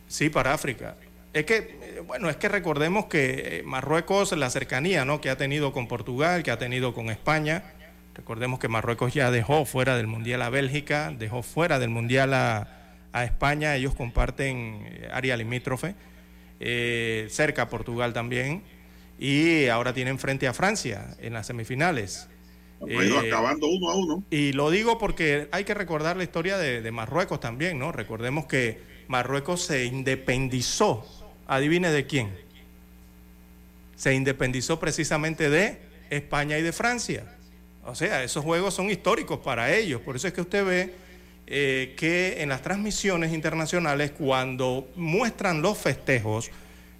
Sí, para África. Es que, eh, bueno, es que recordemos que eh, Marruecos, la cercanía ¿no? que ha tenido con Portugal, que ha tenido con España, recordemos que Marruecos ya dejó fuera del Mundial a Bélgica, dejó fuera del Mundial a, a España, ellos comparten eh, área limítrofe, eh, cerca a Portugal también, y ahora tienen frente a Francia en las semifinales. Eh, acabando uno a uno. y lo digo porque hay que recordar la historia de, de Marruecos también, ¿no? Recordemos que Marruecos se independizó, adivine de quién. Se independizó precisamente de España y de Francia. O sea, esos juegos son históricos para ellos. Por eso es que usted ve eh, que en las transmisiones internacionales, cuando muestran los festejos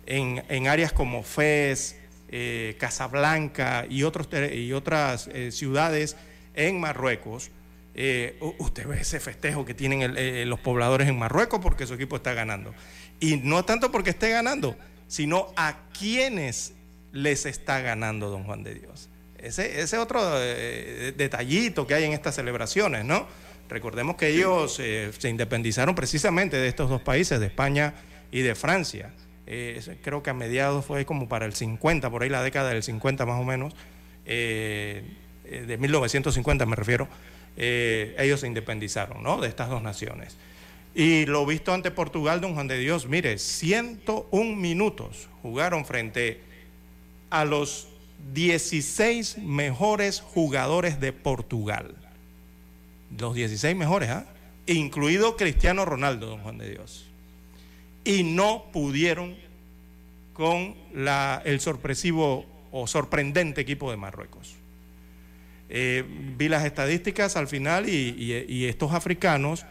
en, en áreas como Fez, eh, Casablanca y, otros, y otras eh, ciudades en Marruecos, eh, usted ve ese festejo que tienen eh, los pobladores en Marruecos porque su equipo está ganando. Y no tanto porque esté ganando, sino a quienes les está ganando don Juan de Dios. Ese, ese otro eh, detallito que hay en estas celebraciones, ¿no? Recordemos que ellos se independizaron precisamente de estos dos países, de España y de Francia. creo que a mediados fue como para el 50, por ahí la década del 50 más o menos, de 1950 me refiero. Eh, ellos se independizaron ¿no? de estas dos naciones. Y lo visto ante Portugal, don Juan de Dios, mire, 101 minutos jugaron frente a los 16 mejores jugadores de Portugal. Los 16 mejores, ¿ah? Incluido Cristiano Ronaldo, don Juan de Dios. Y no pudieron con la, el sorpresivo o sorprendente equipo de Marruecos. Eh, vi las estadísticas al final y, estos africanos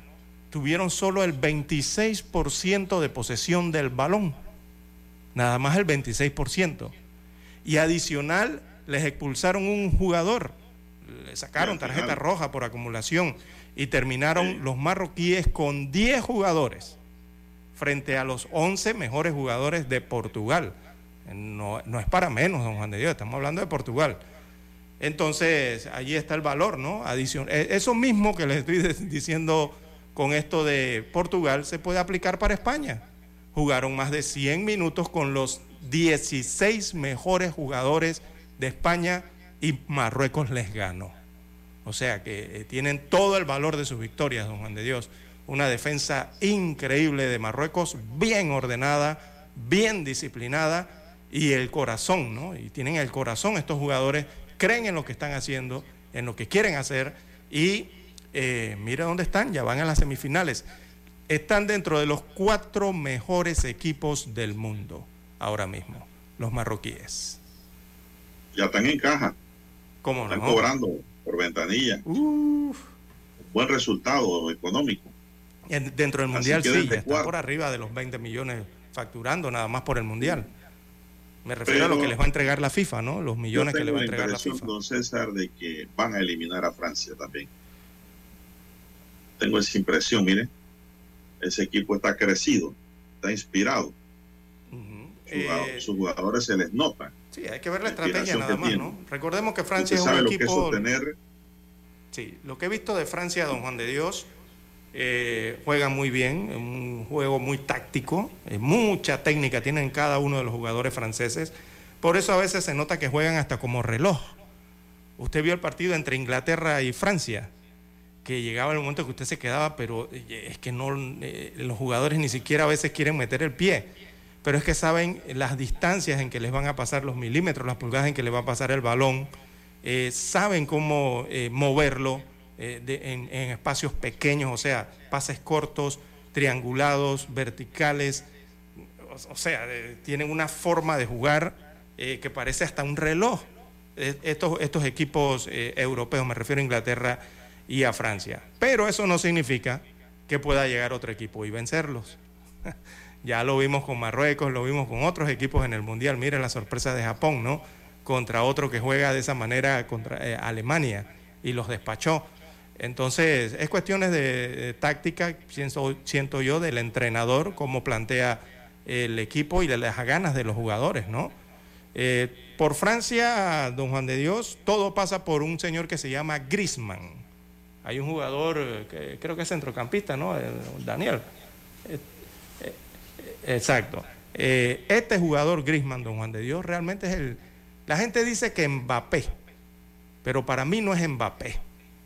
tuvieron solo el 26% de posesión del balón, nada más el 26%. Y adicional les expulsaron un jugador, le sacaron tarjeta roja por acumulación y terminaron los marroquíes con 10 jugadores frente a los 11 mejores jugadores de Portugal. No, no es para menos, don Juan de Dios, estamos hablando de Portugal. Entonces, allí está el valor, ¿no? Adición, e, eso mismo que les estoy diciendo con esto de Portugal se puede aplicar para España. Jugaron más de 100 minutos con los 16 mejores jugadores de España y Marruecos les ganó. O sea que eh, tienen todo el valor de sus victorias, don Juan de Dios. Una defensa increíble de Marruecos, bien ordenada, bien disciplinada y el corazón, ¿no? Y tienen el corazón estos jugadores creen en lo que están haciendo, en lo que quieren hacer y eh, mira dónde están, ya van a las semifinales. Están dentro de los cuatro mejores equipos del mundo ahora mismo, los marroquíes. Ya están en caja. ¿Cómo están cobrando por ventanilla. Buen resultado económico. dentro del Mundial sí, está por arriba de los 20 millones facturando nada más por el Mundial. Me refiero a lo que les va a entregar la FIFA, ¿no? Los millones que le va a entregar la FIFA. don César, de que van a eliminar a Francia también. Tengo esa impresión, mire. Ese equipo está crecido, está inspirado. Eh, sus, jugadores se les nota. Sí, hay que ver la, estrategia nada más, ¿no? Recordemos que Francia es un equipo. Sí, lo que he visto de Francia, don Juan de Dios, eh, juegan muy bien, un juego muy táctico, eh, mucha técnica tienen cada uno de los jugadores franceses. Por eso a veces se nota que juegan hasta como reloj. Usted vio el partido entre Inglaterra y Francia, que llegaba el momento que usted se quedaba, pero eh, es que no, los jugadores ni siquiera a veces quieren meter el pie, pero es que saben las distancias en que les van a pasar los milímetros, las pulgadas en que les va a pasar el balón, saben cómo moverlo eh, en, espacios pequeños, o sea, pases cortos, triangulados, verticales, o, sea, tienen una forma de jugar eh, que parece hasta un reloj. Eh, estos, estos equipos europeos, me refiero a Inglaterra y a Francia. Pero eso no significa que pueda llegar otro equipo y vencerlos. ya lo vimos con Marruecos, lo vimos con otros equipos en el Mundial. Miren la sorpresa de Japón, ¿no? Contra otro que juega de esa manera contra Alemania y los despachó. Entonces, es cuestiones de, táctica, siento, yo, del entrenador, cómo plantea el equipo y de las ganas de los jugadores, ¿no? Eh, por Francia, don Juan de Dios, todo pasa por un señor que se llama Grisman. Hay un jugador eh, que creo que es centrocampista, ¿no? Eh, Daniel. exacto. este jugador Grisman, don Juan de Dios, realmente es el... La gente dice que Mbappé, pero para mí no es Mbappé.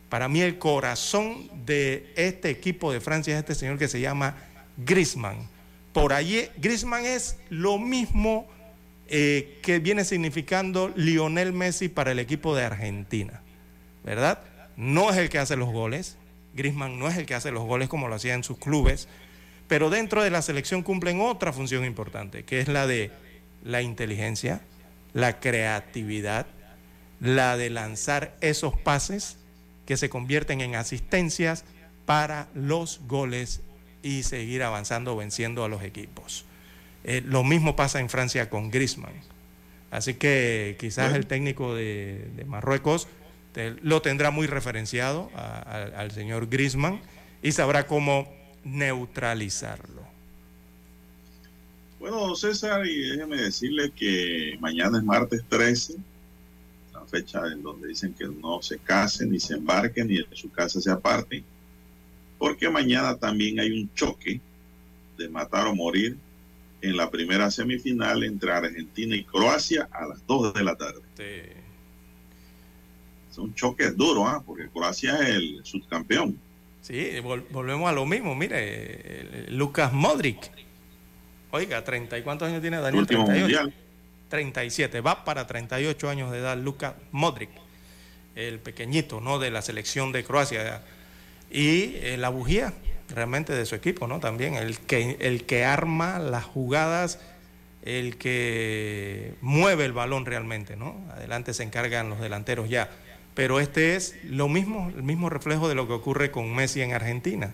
Para mí el corazón de este equipo de Francia es este señor que se llama Grisman. Por allí, Grisman es lo mismo eh, que viene significando Lionel Messi para el equipo de Argentina, ¿verdad? No es el que hace los goles, Grisman no es el que hace los goles como lo hacía en sus clubes, pero dentro de la selección cumplen otra función importante, que es la de la inteligencia, la creatividad, la de lanzar esos pases que se convierten en asistencias para los goles y seguir avanzando, venciendo a los equipos. Eh, lo mismo pasa en Francia con Griezmann. Así que quizás el técnico de, Marruecos lo tendrá muy referenciado al señor Grisman y sabrá cómo neutralizarlo. Bueno, César, y déjeme decirle que mañana es martes 13, la fecha en donde dicen que no se casen, ni se embarquen, ni en su casa se aparten, porque mañana también hay un choque de matar o morir en la primera semifinal entre Argentina y Croacia a las 2 de la tarde. Sí. Es un choque duro, ¿ah? porque Croacia es el subcampeón. Sí, volvemos a lo mismo. Mire, Lucas Modric. Oiga, 30, ¿y cuántos años tiene Daniel? Último 38. 37, va para 38 años de edad Lucas Modric, el pequeñito, ¿no? De la selección de Croacia. Y eh, la bujía realmente de su equipo, ¿no? También el que, el que arma las jugadas, el que mueve el balón realmente, ¿no? Adelante se encargan los delanteros ya. Pero este es lo mismo, el mismo reflejo de lo que ocurre con Messi en Argentina.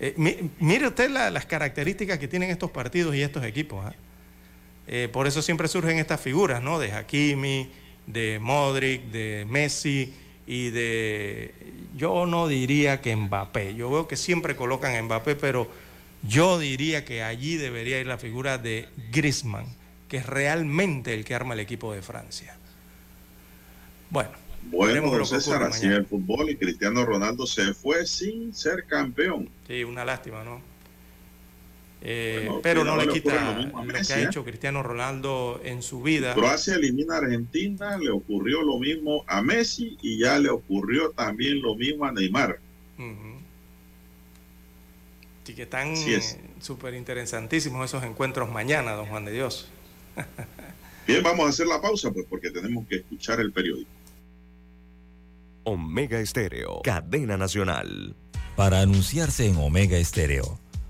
Eh, mire usted las características que tienen estos partidos y estos equipos. ¿ah? Eh, por eso siempre surgen estas figuras, ¿no? De Hakimi, de Modric, de Messi y de... Yo no diría que Mbappé. Yo veo que siempre colocan a Mbappé, pero yo diría que allí debería ir la figura de Griezmann, que es realmente el que arma el equipo de Francia. Bueno. Bueno, César, así el fútbol y Cristiano Ronaldo se fue sin ser campeón. Sí, una lástima, ¿no? Eh, pero no le quita lo, que ha hecho Cristiano Ronaldo en su vida. Croacia elimina a Argentina, le ocurrió lo mismo a Messi y ya le ocurrió también lo mismo a Neymar. Sí, que están súper interesantísimos esos encuentros mañana, don Juan de Dios. Bien, vamos a hacer la pausa, pues, porque tenemos que escuchar el periódico. Omega Estéreo, cadena nacional. Para anunciarse en Omega Estéreo,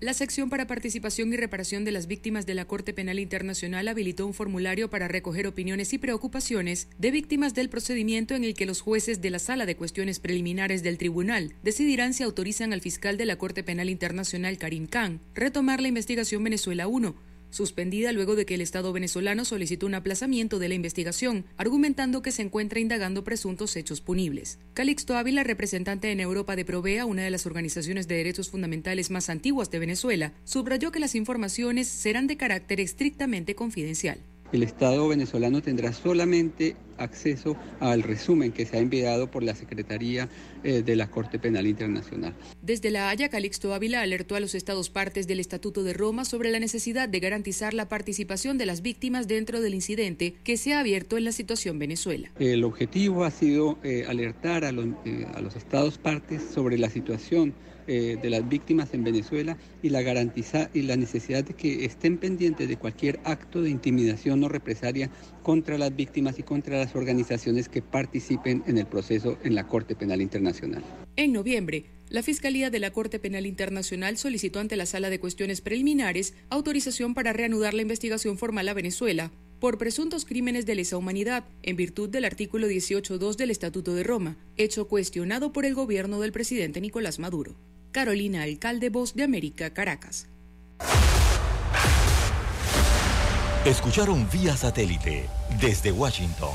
La sección para participación y reparación de las víctimas de la Corte Penal Internacional habilitó un formulario para recoger opiniones y preocupaciones de víctimas del procedimiento en el que los jueces de la Sala de Cuestiones Preliminares del Tribunal decidirán si autorizan al fiscal de la Corte Penal Internacional Karim Khan retomar la investigación Venezuela 1 suspendida luego de que el Estado venezolano solicitó un aplazamiento de la investigación, argumentando que se encuentra indagando presuntos hechos punibles. Calixto Ávila, representante en Europa de Provea, una de las organizaciones de derechos fundamentales más antiguas de Venezuela, subrayó que las informaciones serán de carácter estrictamente confidencial el Estado venezolano tendrá solamente acceso al resumen que se ha enviado por la Secretaría eh, de la Corte Penal Internacional. Desde La Haya, Calixto Ávila alertó a los Estados partes del Estatuto de Roma sobre la necesidad de garantizar la participación de las víctimas dentro del incidente que se ha abierto en la situación Venezuela. El objetivo ha sido eh, alertar a los, eh, a los Estados partes sobre la situación eh, de las víctimas en Venezuela y la garantiza y la necesidad de que estén pendientes de cualquier acto de intimidación o represalia contra las víctimas y contra las organizaciones que participen en el proceso en la Corte Penal Internacional. En noviembre, la Fiscalía de la Corte Penal Internacional solicitó ante la Sala de Cuestiones Preliminares autorización para reanudar la investigación formal a Venezuela por presuntos crímenes de lesa humanidad, en virtud del artículo 18.2 del Estatuto de Roma, hecho cuestionado por el gobierno del presidente Nicolás Maduro. Carolina Alcalde, Voz de América, Caracas. Escucharon vía satélite desde Washington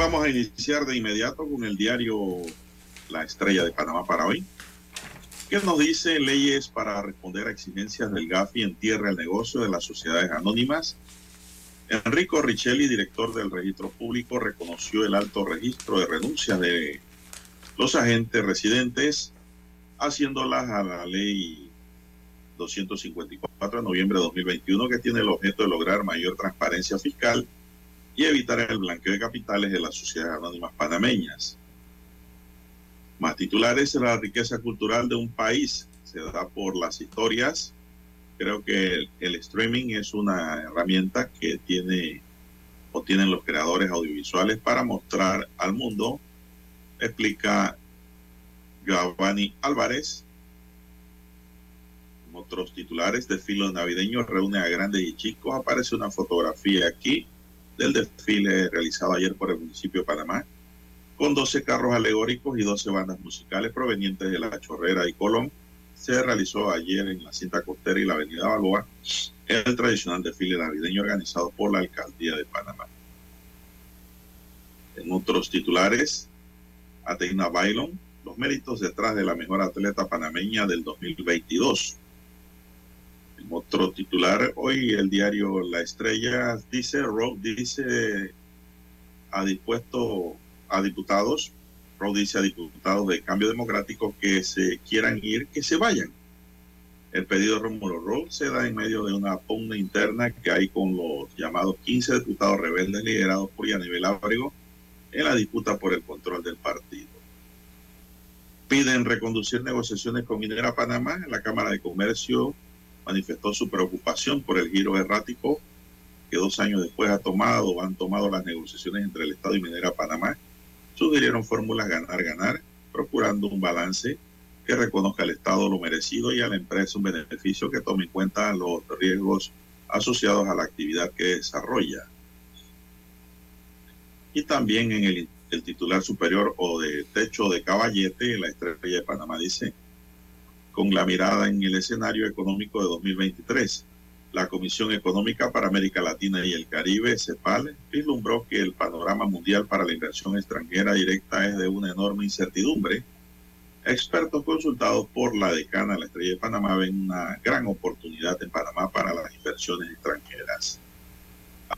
Vamos a iniciar de inmediato con el diario La Estrella de Panamá para hoy. que nos dice leyes para responder a exigencias del GAFI en tierra el negocio de las sociedades anónimas? Enrico Richelli, director del registro público, reconoció el alto registro de renuncias de los agentes residentes, haciéndolas a la ley 254 de noviembre de 2021, que tiene el objeto de lograr mayor transparencia fiscal y evitar el blanqueo de capitales de las sociedades anónimas panameñas. Más titulares, la riqueza cultural de un país se da por las historias. Creo que el, streaming es una herramienta que tiene o tienen los creadores audiovisuales para mostrar al mundo, explica Giovanni Álvarez. Otros titulares de filo navideño reúne a grandes y chicos. Aparece una fotografía aquí del desfile realizado ayer por el municipio de Panamá, con 12 carros alegóricos y 12 bandas musicales provenientes de La Chorrera y Colón. Se realizó ayer en la cinta costera y la avenida Balboa el tradicional desfile navideño organizado por la alcaldía de Panamá. En otros titulares, Ateina Bailon, los méritos detrás de la mejor atleta panameña del 2022 otro titular, hoy el diario La Estrella dice, Rob dice ha dispuesto a diputados, Rob dice a diputados de Cambio Democrático que se quieran ir, que se vayan. El pedido de Rómulo Rob se da en medio de una pugna interna que hay con los llamados 15 diputados rebeldes liderados por Yanibel Ábrego en la disputa por el control del partido. Piden reconducir negociaciones con Minera Panamá en la Cámara de Comercio manifestó su preocupación por el giro errático que dos años después ha tomado han tomado las negociaciones entre el Estado y Minera Panamá. Sugirieron fórmulas ganar-ganar, procurando un balance que reconozca al Estado lo merecido y a la empresa un beneficio que tome en cuenta los riesgos asociados a la actividad que desarrolla. Y también en el, el titular superior o de techo de caballete, la estrella de Panamá dice, con la mirada en el escenario económico de 2023. La Comisión Económica para América Latina y el Caribe, CEPAL, vislumbró que el panorama mundial para la inversión extranjera directa es de una enorme incertidumbre. Expertos consultados por la decana de la Estrella de Panamá ven una gran oportunidad en Panamá para las inversiones extranjeras.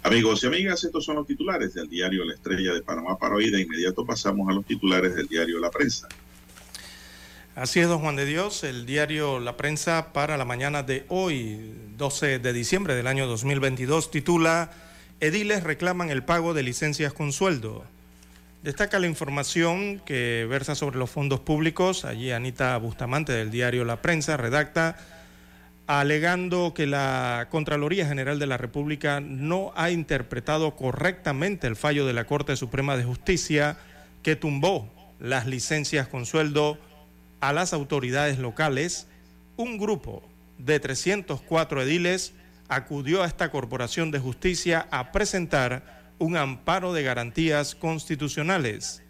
Amigos y amigas, estos son los titulares del diario La Estrella de Panamá para hoy. De inmediato pasamos a los titulares del diario La Prensa. Así es, don Juan de Dios, el diario La Prensa para la mañana de hoy, 12 de diciembre del año 2022, titula Ediles reclaman el pago de licencias con sueldo. Destaca la información que versa sobre los fondos públicos. Allí Anita Bustamante del diario La Prensa redacta alegando que la Contraloría General de la República no ha interpretado correctamente el fallo de la Corte Suprema de Justicia que tumbó las licencias con sueldo a las autoridades locales, un grupo de 304 ediles acudió a esta Corporación de Justicia a presentar un amparo de garantías constitucionales.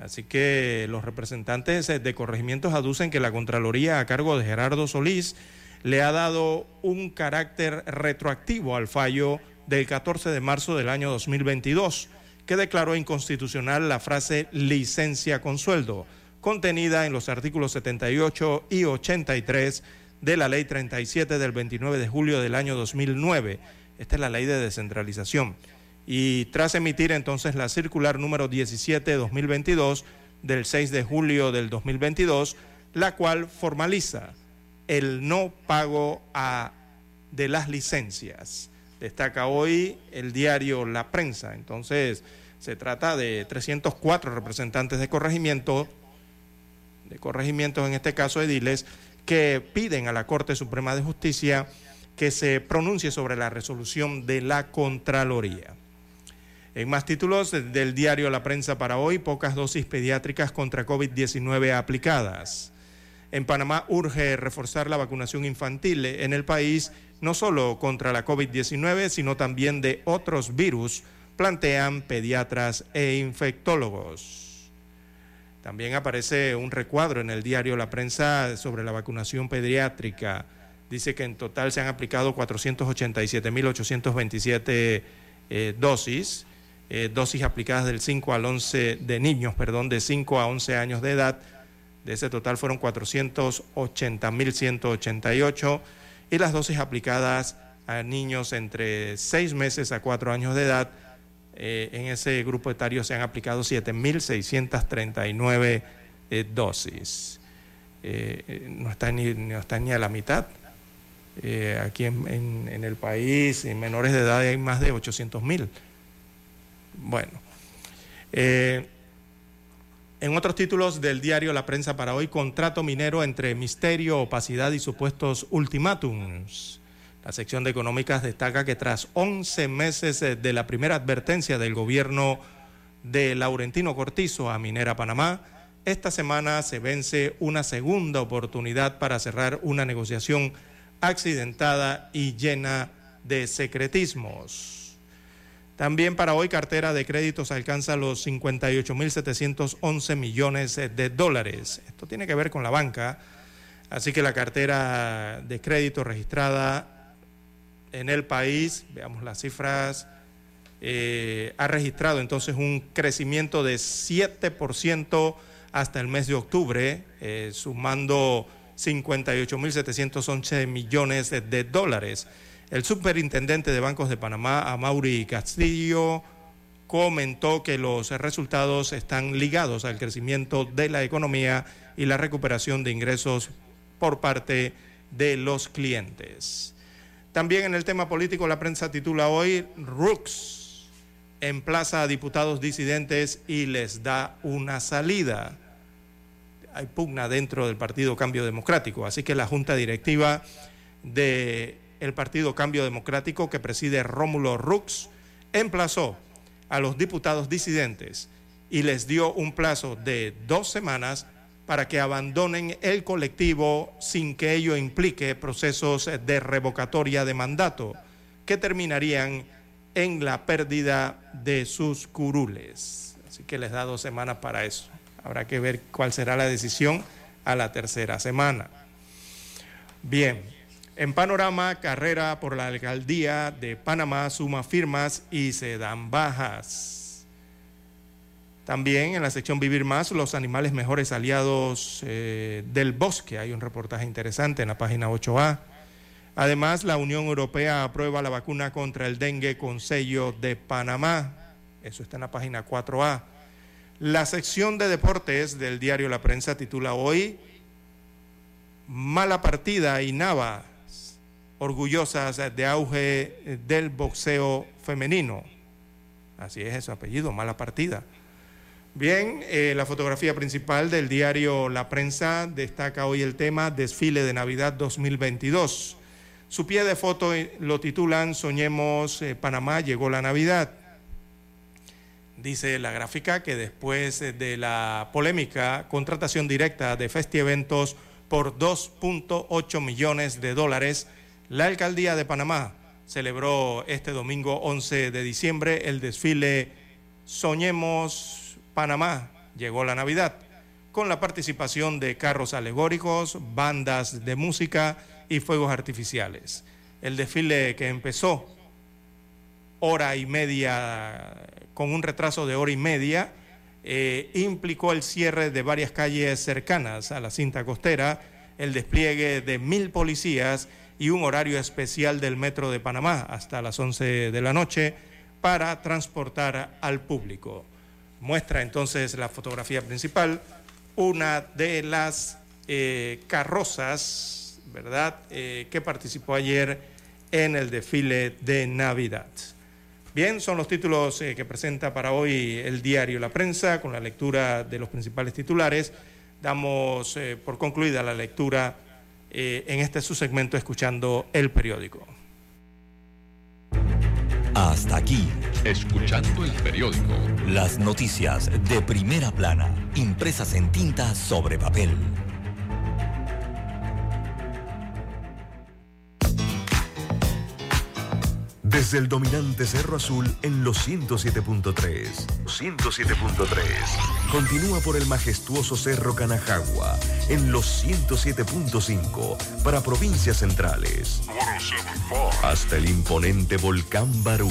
Así que los representantes de corregimientos aducen que la Contraloría a cargo de Gerardo Solís le ha dado un carácter retroactivo al fallo del 14 de marzo del año 2022, que declaró inconstitucional la frase licencia con sueldo contenida en los artículos 78 y 83 de la Ley 37 del 29 de julio del año 2009. Esta es la ley de descentralización. Y tras emitir entonces la circular número 17-2022 del 6 de julio del 2022, la cual formaliza el no pago de las licencias. Destaca hoy el diario La Prensa. Entonces, se trata de 304 representantes de corregimiento de corregimientos, en este caso ediles, que piden a la Corte Suprema de Justicia que se pronuncie sobre la resolución de la Contraloría. En más títulos del diario La Prensa para hoy, pocas dosis pediátricas contra COVID-19 aplicadas. En Panamá urge reforzar la vacunación infantil en el país, no solo contra la COVID-19, sino también de otros virus, plantean pediatras e infectólogos. También aparece un recuadro en el diario La Prensa sobre la vacunación pediátrica. Dice que en total se han aplicado 487.827 eh, dosis, eh, dosis aplicadas del 5 al 11 de niños, perdón, de 5 a 11 años de edad de ese total fueron 480.188 y las dosis aplicadas a niños entre 6 meses a 4 años de edad, eh, en ese grupo etario se han aplicado 7.639 eh, dosis. Eh, no, está ni, no está ni a la mitad. aquí en, en, el país, en menores de edad, hay más de 800.000. Bueno. En otros títulos del diario La Prensa para hoy, contrato minero entre misterio, opacidad y supuestos ultimátums. La sección de económicas destaca que tras 11 meses de la primera advertencia del gobierno de Laurentino Cortizo a Minera Panamá, esta semana se vence una segunda oportunidad para cerrar una negociación accidentada y llena de secretismos. También para hoy cartera de créditos alcanza los 58.711 millones de dólares. Esto tiene que ver con la banca. Así que la cartera de crédito registrada en el país, veamos las cifras, eh, ha registrado entonces un crecimiento de 7% hasta el mes de octubre, eh, sumando 58.711 millones de dólares. El superintendente de bancos de Panamá, Mauri Castillo, comentó que los resultados están ligados al crecimiento de la economía y la recuperación de ingresos por parte de los clientes. También en el tema político, la prensa titula hoy, Rooks emplaza a diputados disidentes y les da una salida. Hay pugna dentro del Partido Cambio Democrático, así que la Junta Directiva de el Partido Cambio Democrático que preside Rómulo Rux emplazó a los diputados disidentes y les dio un plazo de dos semanas para que abandonen el colectivo sin que ello implique procesos de revocatoria de mandato que terminarían en la pérdida de sus curules. Así que les da dos semanas para eso. Habrá que ver cuál será la decisión a la tercera semana. Bien, en panorama, carrera por la alcaldía de Panamá suma firmas y se dan bajas. También en la sección Vivir Más, los animales mejores aliados eh, del bosque. Hay un reportaje interesante en la página 8A. Además, la Unión Europea aprueba la vacuna contra el dengue con sello de Panamá. Eso está en la página 4A. La sección de deportes del diario La Prensa titula hoy Mala partida y Nava orgullosas de auge del boxeo femenino. Así es su apellido, mala partida. Bien, eh, la fotografía principal del diario La Prensa destaca hoy el tema Desfile de Navidad 2022. Su pie de foto eh, lo titulan Soñemos Panamá, llegó la Navidad. Dice la gráfica que después de la polémica contratación directa de Festi Eventos por 2.8 millones de dólares, la alcaldía de Panamá celebró este domingo 11 de diciembre el desfile Soñemos Panamá, llegó la Navidad, con la participación de carros alegóricos, bandas de música y fuegos artificiales. El desfile que empezó hora y media, con un retraso de hora y media, eh, implicó el cierre de varias calles cercanas a la cinta costera, el despliegue de mil policías y un horario especial del Metro de Panamá hasta las 11 de la noche para transportar al público. Muestra entonces la fotografía principal, una de las eh, carrozas, ¿verdad?, eh, que participó ayer en el desfile de Navidad. Bien, son los títulos eh, que presenta para hoy el diario La Prensa, con la lectura de los principales titulares. Damos por concluida la lectura en este su segmento escuchando el periódico. Hasta aquí, escuchando el periódico. Las noticias de primera plana, impresas en tinta sobre papel. Desde el dominante Cerro Azul en los 107.3. 107.3. Continúa por el majestuoso Cerro Canajagua en los 107.5 para provincias centrales. Hasta el imponente Volcán Barú.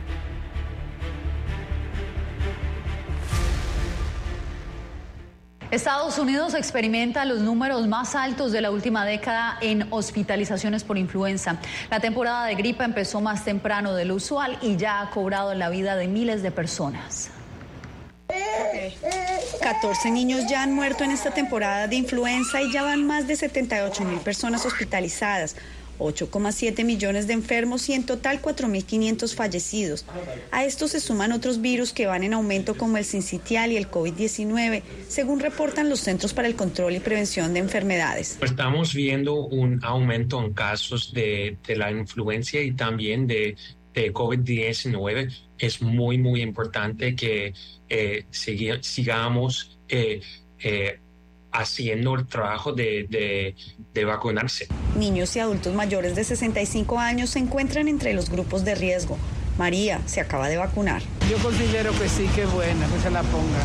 Estados Unidos experimenta los números más altos de la última década en hospitalizaciones por influenza. La temporada de gripe empezó más temprano de lo usual y ya ha cobrado la vida de miles de personas. 14 niños ya han muerto en esta temporada de influenza y ya van más de 78 mil personas hospitalizadas. 8,7 millones de enfermos y en total 4.500 fallecidos. A esto se suman otros virus que van en aumento como el sincitial y el COVID-19, según reportan los Centros para el Control y Prevención de Enfermedades. Estamos viendo un aumento en casos de, la influencia y también de, COVID-19. Es muy, muy importante que eh, sigamos eh, eh, haciendo el trabajo de, de, vacunarse. Niños y adultos mayores de 65 años se encuentran entre los grupos de riesgo. María se acaba de vacunar. Yo considero que sí, que es buena que se la ponga.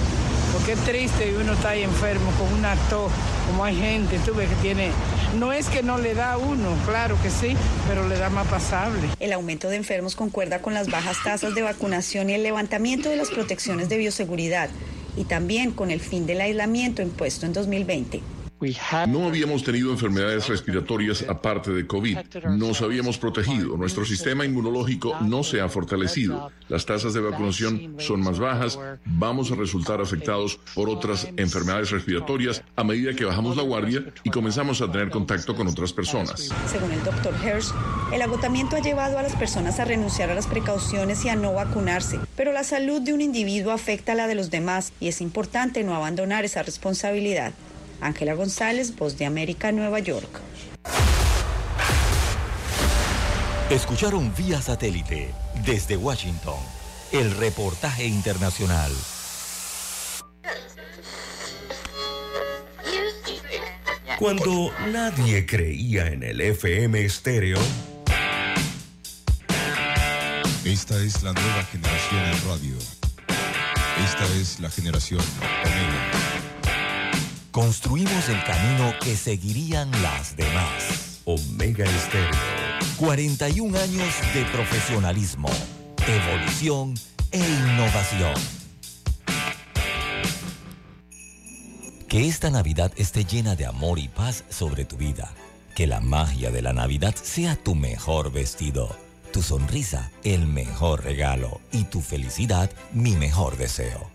Porque es triste y uno está ahí enfermo con un acto, como hay gente, tú ves que tiene... No es que no le da a uno, claro que sí, pero le da más pasable. El aumento de enfermos concuerda con las bajas tasas de vacunación y el levantamiento de las protecciones de bioseguridad y también con el fin del aislamiento impuesto en 2020. No habíamos tenido enfermedades respiratorias aparte de COVID. Nos habíamos protegido. Nuestro sistema inmunológico no se ha fortalecido. Las tasas de vacunación son más bajas. Vamos a resultar afectados por otras enfermedades respiratorias a medida que bajamos la guardia y comenzamos a tener contacto con otras personas. Según el doctor Hirsch, el agotamiento ha llevado a las personas a renunciar a las precauciones y a no vacunarse. Pero la salud de un individuo afecta a la de los demás y es importante no abandonar esa responsabilidad. Ángela González, Voz de América, Nueva York. Escucharon vía satélite desde Washington el reportaje internacional. Cuando nadie creía en el FM estéreo. Esta es la nueva generación en radio. Esta es la generación Omega. Construimos el camino que seguirían las demás. Omega Estéreo. 41 años de profesionalismo, evolución e innovación. Que esta Navidad esté llena de amor y paz sobre tu vida. Que la magia de la Navidad sea tu mejor vestido, tu sonrisa el mejor regalo y tu felicidad mi mejor deseo.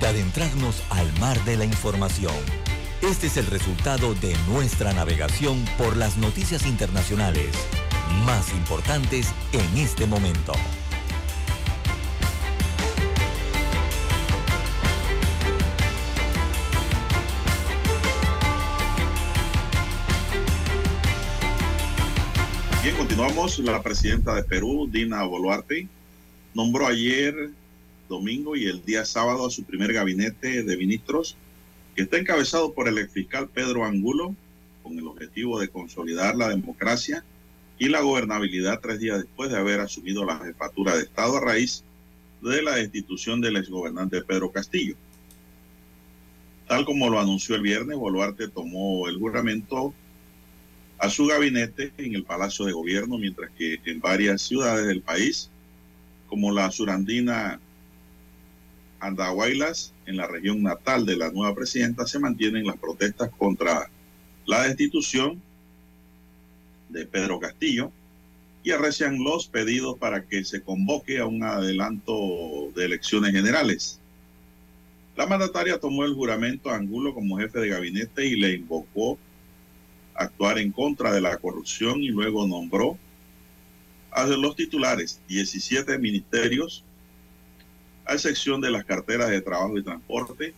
de adentrarnos al mar de la información. Este es el resultado de nuestra navegación por las noticias internacionales más importantes en este momento. Bien, continuamos. La presidenta de Perú, Dina Boluarte, nombró ayer domingo y el día sábado a su primer gabinete de ministros, que está encabezado por el fiscal Pedro Angulo, con el objetivo de consolidar la democracia y la gobernabilidad tres días después de haber asumido la jefatura de Estado a raíz de la destitución del exgobernante Pedro Castillo. Tal como lo anunció el viernes, Boluarte tomó el juramento a su gabinete en el Palacio de Gobierno, mientras que en varias ciudades del país, como la surandina Andahuaylas, en la región natal de la nueva presidenta, se mantienen las protestas contra la destitución de Pedro Castillo y arrecian los pedidos para que se convoque a un adelanto de elecciones generales. La mandataria tomó el juramento a Angulo como jefe de gabinete y le invocó a actuar en contra de la corrupción y luego nombró a los titulares 17 ministerios, a excepción de las carteras de trabajo y transporte,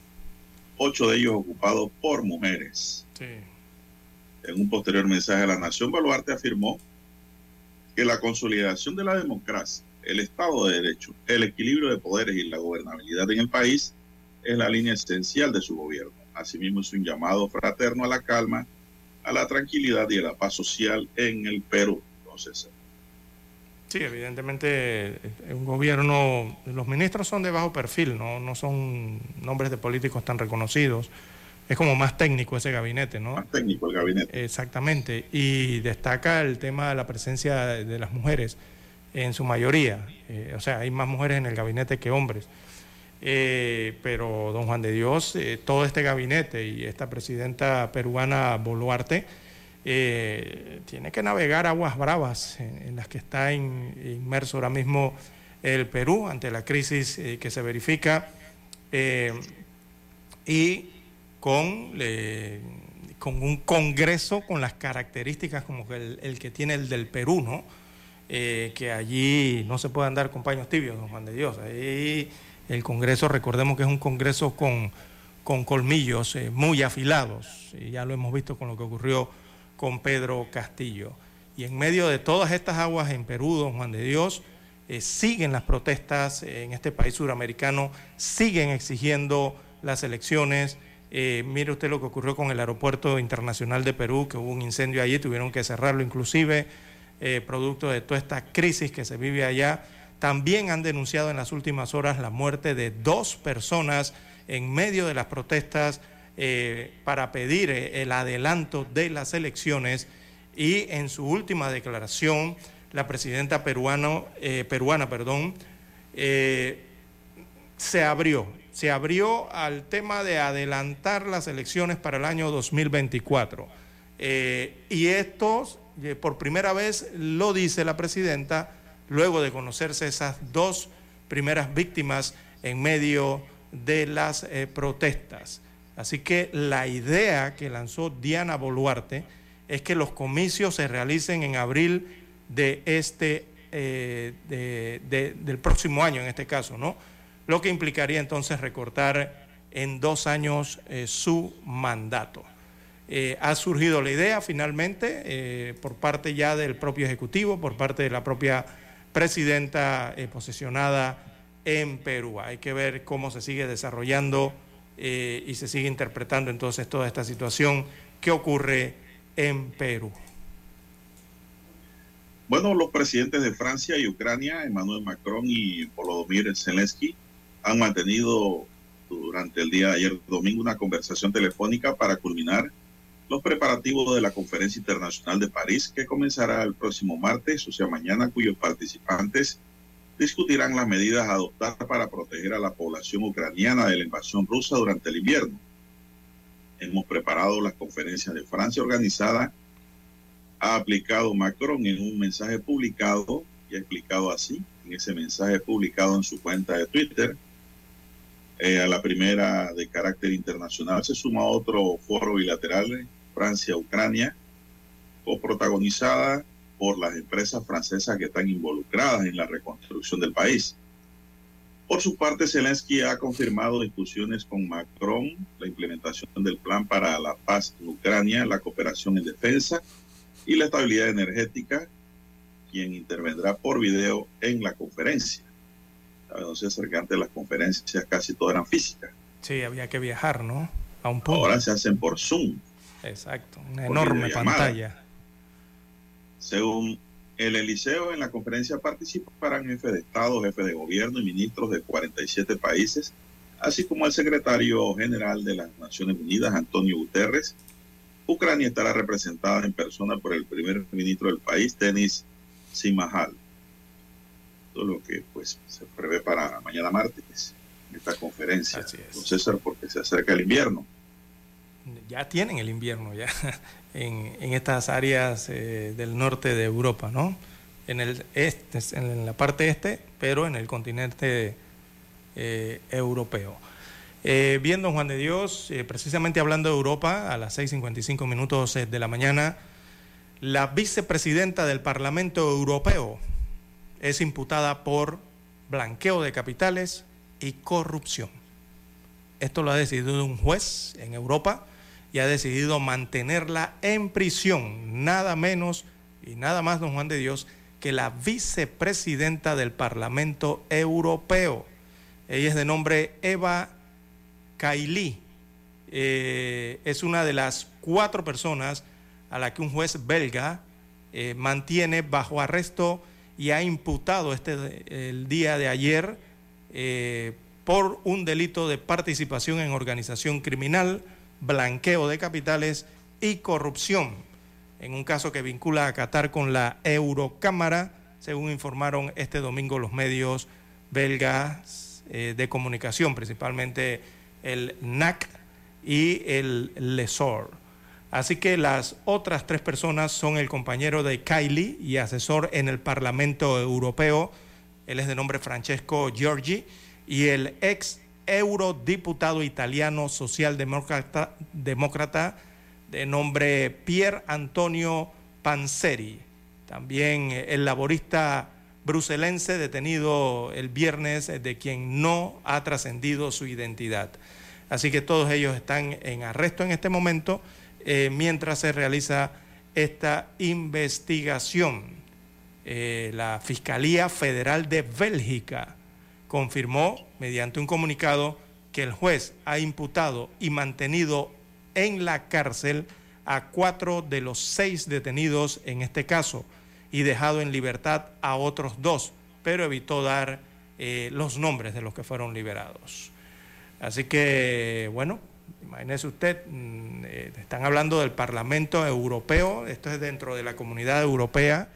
ocho de ellos ocupados por mujeres. En un posterior mensaje a la Nación, Baluarte afirmó que la consolidación de la democracia, el Estado de Derecho, el equilibrio de poderes y la gobernabilidad en el país es la línea esencial de su gobierno. Asimismo, es un llamado fraterno a la calma, a la tranquilidad y a la paz social en el Perú. Entonces, Sí, evidentemente un gobierno, los ministros son de bajo perfil, no, no son nombres de políticos tan reconocidos. Es como más técnico ese gabinete, ¿no? Más técnico el gabinete. Exactamente. Y destaca el tema de la presencia de las mujeres en su mayoría. Eh, o sea, hay más mujeres en el gabinete que hombres. Eh, pero don Juan de Dios, eh, todo este gabinete y esta presidenta peruana Boluarte, eh, tiene que navegar aguas bravas en, las que está inmerso ahora mismo el Perú ante la crisis eh, que se verifica eh, y con, con un Congreso con las características como el, el que tiene el del Perú, ¿no? que allí no se puede andar con paños tibios, don Juan de Dios. Ahí el Congreso, recordemos que es un Congreso con, con colmillos muy afilados, y ya lo hemos visto con lo que ocurrió con Pedro Castillo. Y en medio de todas estas aguas en Perú, don Juan de Dios, eh, siguen las protestas en este país suramericano, siguen exigiendo las elecciones. Eh, mire usted lo que ocurrió con el aeropuerto internacional de Perú, que hubo un incendio allí, tuvieron que cerrarlo inclusive, eh, producto de toda esta crisis que se vive allá. También han denunciado en las últimas horas la muerte de dos personas en medio de las protestas eh, para pedir eh, el adelanto de las elecciones y en su última declaración la presidenta peruano, eh, peruana perdón, se abrió, se abrió al tema de adelantar las elecciones para el año 2024. y esto, por primera vez, lo dice la presidenta luego de conocerse esas dos primeras víctimas en medio de las protestas. Así que la idea que lanzó Diana Boluarte es que los comicios se realicen en abril de este, eh, del próximo año en este caso, ¿no? Lo que implicaría entonces recortar en dos años eh, su mandato. Eh, ha surgido la idea finalmente por parte ya del propio Ejecutivo, por parte de la propia presidenta posesionada en Perú. Hay que ver cómo se sigue desarrollando eh, y se sigue interpretando entonces toda esta situación que ocurre en Perú. Bueno, los presidentes de Francia y Ucrania, Emmanuel Macron y Volodymyr Zelensky, han mantenido durante el día de ayer domingo una conversación telefónica para culminar los preparativos de la Conferencia Internacional de París que comenzará el próximo martes, o sea, mañana, cuyos participantes discutirán las medidas a adoptar para proteger a la población ucraniana de la invasión rusa durante el invierno. Hemos preparado la conferencia de Francia organizada, ha aplicado Macron en un mensaje publicado y ha explicado así, en ese mensaje publicado en su cuenta de Twitter. Eh, a la primera de carácter internacional se suma otro foro bilateral, Francia-Ucrania, coprotagonizada por las empresas francesas que están involucradas en la reconstrucción del país. Por su parte, Zelensky ha confirmado discusiones con Macron, la implementación del plan para la paz en Ucrania, la cooperación en defensa y la estabilidad energética, quien intervendrá por video en la conferencia. Entonces, antes las conferencias casi todas eran físicas. Sí, había que viajar, ¿no? A un punto. Ahora se hacen por Zoom. Exacto, una enorme pantalla. Según el Eliseo, en la conferencia participarán jefes de Estado, jefes de gobierno y ministros de 47 países, así como el secretario general de las Naciones Unidas, Antonio Guterres. Ucrania estará representada en persona por el primer ministro del país, Denis Simahal. Todo lo que pues se prevé para mañana martes en esta conferencia. Así es. César, porque se acerca el invierno. Ya tienen el invierno, ya en, estas áreas eh, del norte de Europa, ¿no? En el este, en la parte este, pero en el continente eh, europeo. Eh, viendo Juan de Dios, precisamente hablando de Europa, a las 6.55 minutos de la mañana, la vicepresidenta del Parlamento Europeo es imputada por blanqueo de capitales y corrupción. Esto lo ha decidido un juez en Europa y ha decidido mantenerla en prisión, nada menos y nada más, don Juan de Dios, que la vicepresidenta del Parlamento Europeo. Ella es de nombre Eva Kaili. Eh, es una de las cuatro personas a la que un juez belga eh, mantiene bajo arresto y ha imputado este, el día de ayer eh, por un delito de participación en organización criminal blanqueo de capitales y corrupción, en un caso que vincula a Qatar con la Eurocámara, según informaron este domingo los medios belgas eh, de comunicación, principalmente el NAC y el LESOR. Así que las otras tres personas son el compañero de Kylie y asesor en el Parlamento Europeo, él es de nombre Francesco Giorgi, y el ex eurodiputado italiano socialdemócrata demócrata de nombre Pier Antonio Panzeri. También el laborista bruselense detenido el viernes de quien no ha trascendido su identidad. Así que todos ellos están en arresto en este momento eh, mientras se realiza esta investigación. Eh, la Fiscalía Federal de Bélgica confirmó mediante un comunicado que el juez ha imputado y mantenido en la cárcel a cuatro de los seis detenidos en este caso y dejado en libertad a otros dos, pero evitó dar eh, los nombres de los que fueron liberados. Así que, bueno, imagínese usted, mm, eh, están hablando del Parlamento Europeo, esto es dentro de la comunidad europea,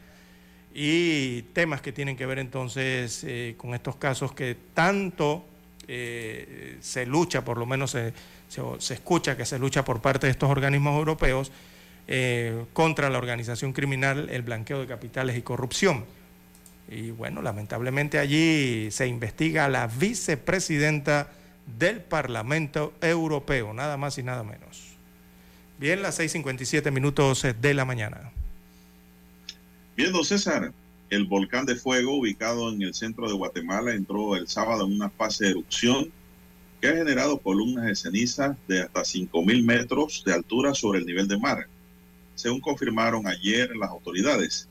y temas que tienen que ver entonces eh, con estos casos que tanto eh, se lucha, por lo menos se, se, escucha que se lucha por parte de estos organismos europeos eh, contra la organización criminal, el blanqueo de capitales y corrupción. Y bueno, lamentablemente allí se investiga a la vicepresidenta del Parlamento Europeo, nada más y nada menos. Bien, las 6.57 minutos de la mañana. Viendo César, el volcán de fuego ubicado en el centro de Guatemala entró el sábado en una fase de erupción que ha generado columnas de ceniza de hasta 5.000 metros de altura sobre el nivel de mar, según confirmaron ayer las autoridades.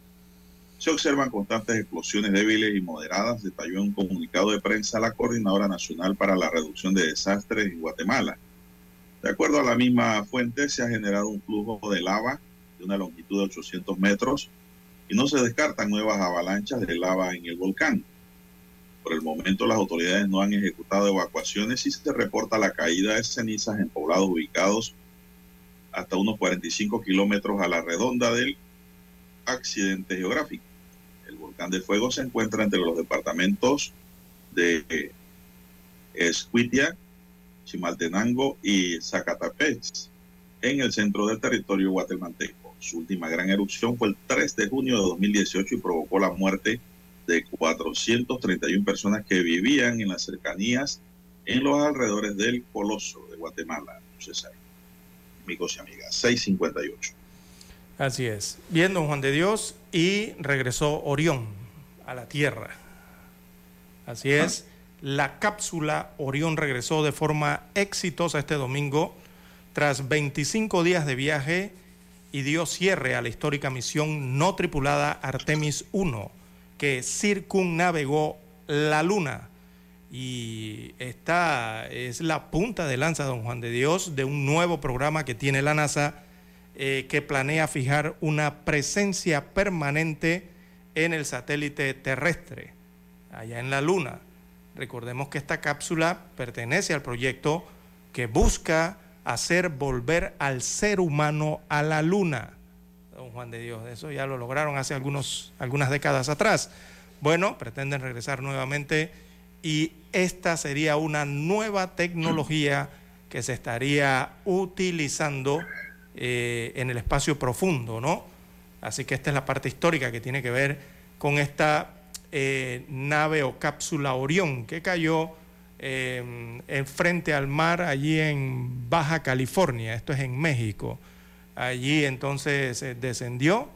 Se observan constantes explosiones débiles y moderadas, detalló en un comunicado de prensa la Coordinadora Nacional para la Reducción de Desastres en Guatemala. De acuerdo a la misma fuente, se ha generado un flujo de lava de una longitud de 800 metros y no se descartan nuevas avalanchas de lava en el volcán. Por el momento las autoridades no han ejecutado evacuaciones y se reporta la caída de cenizas en poblados ubicados hasta unos 45 kilómetros a la redonda del accidente geográfico. El volcán de fuego se encuentra entre los departamentos de Escuitia, Chimaltenango y Zacatepec, en el centro del territorio guatemalteco. Su última gran erupción fue el 3 de junio de 2018 y provocó la muerte de 431 personas que vivían en las cercanías en los alrededores del Coloso de Guatemala. César. Amigos y amigas, 658. Así es. Viendo Juan de Dios y regresó Orión a la Tierra. Así es. La cápsula Orión regresó de forma exitosa este domingo tras 25 días de viaje y dio cierre a la histórica misión no tripulada Artemis 1, que circunnavegó la Luna. Y esta es la punta de lanza, don Juan de Dios, de un nuevo programa que tiene la NASA eh, que planea fijar una presencia permanente en el satélite terrestre, allá en la Luna. Recordemos que esta cápsula pertenece al proyecto que busca hacer volver al ser humano a la Luna. Don Juan de Dios, eso ya lo lograron hace algunos, algunas décadas atrás. Bueno, pretenden regresar nuevamente y esta sería una nueva tecnología que se estaría utilizando eh, en el espacio profundo, ¿no? Así que esta es la parte histórica que tiene que ver con esta eh, nave o cápsula Orión que cayó eh, en frente al mar allí en Baja California, esto es en México. Allí entonces descendió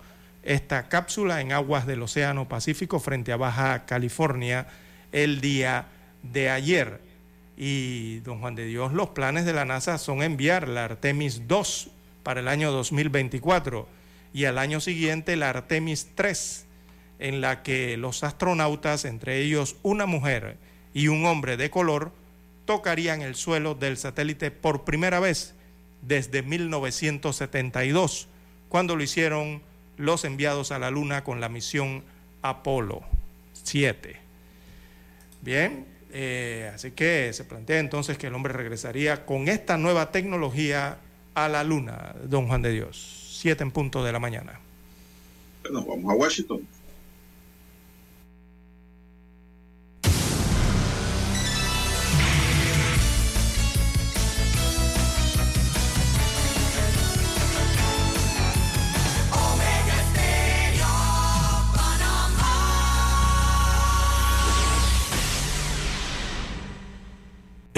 esta cápsula en aguas del Océano Pacífico frente a Baja California el día de ayer. Y, don Juan de Dios, los planes de la NASA son enviar la Artemis 2 para el año 2024 y al año siguiente la Artemis 3, en la que los astronautas, entre ellos una mujer y un hombre de color, tocarían el suelo del satélite por primera vez desde 1972, cuando lo hicieron los enviados a la Luna con la misión Apolo 7. Bien, eh, así que se plantea entonces que el hombre regresaría con esta nueva tecnología a la Luna, don Juan de Dios, siete en punto de la mañana. Bueno, vamos a Washington.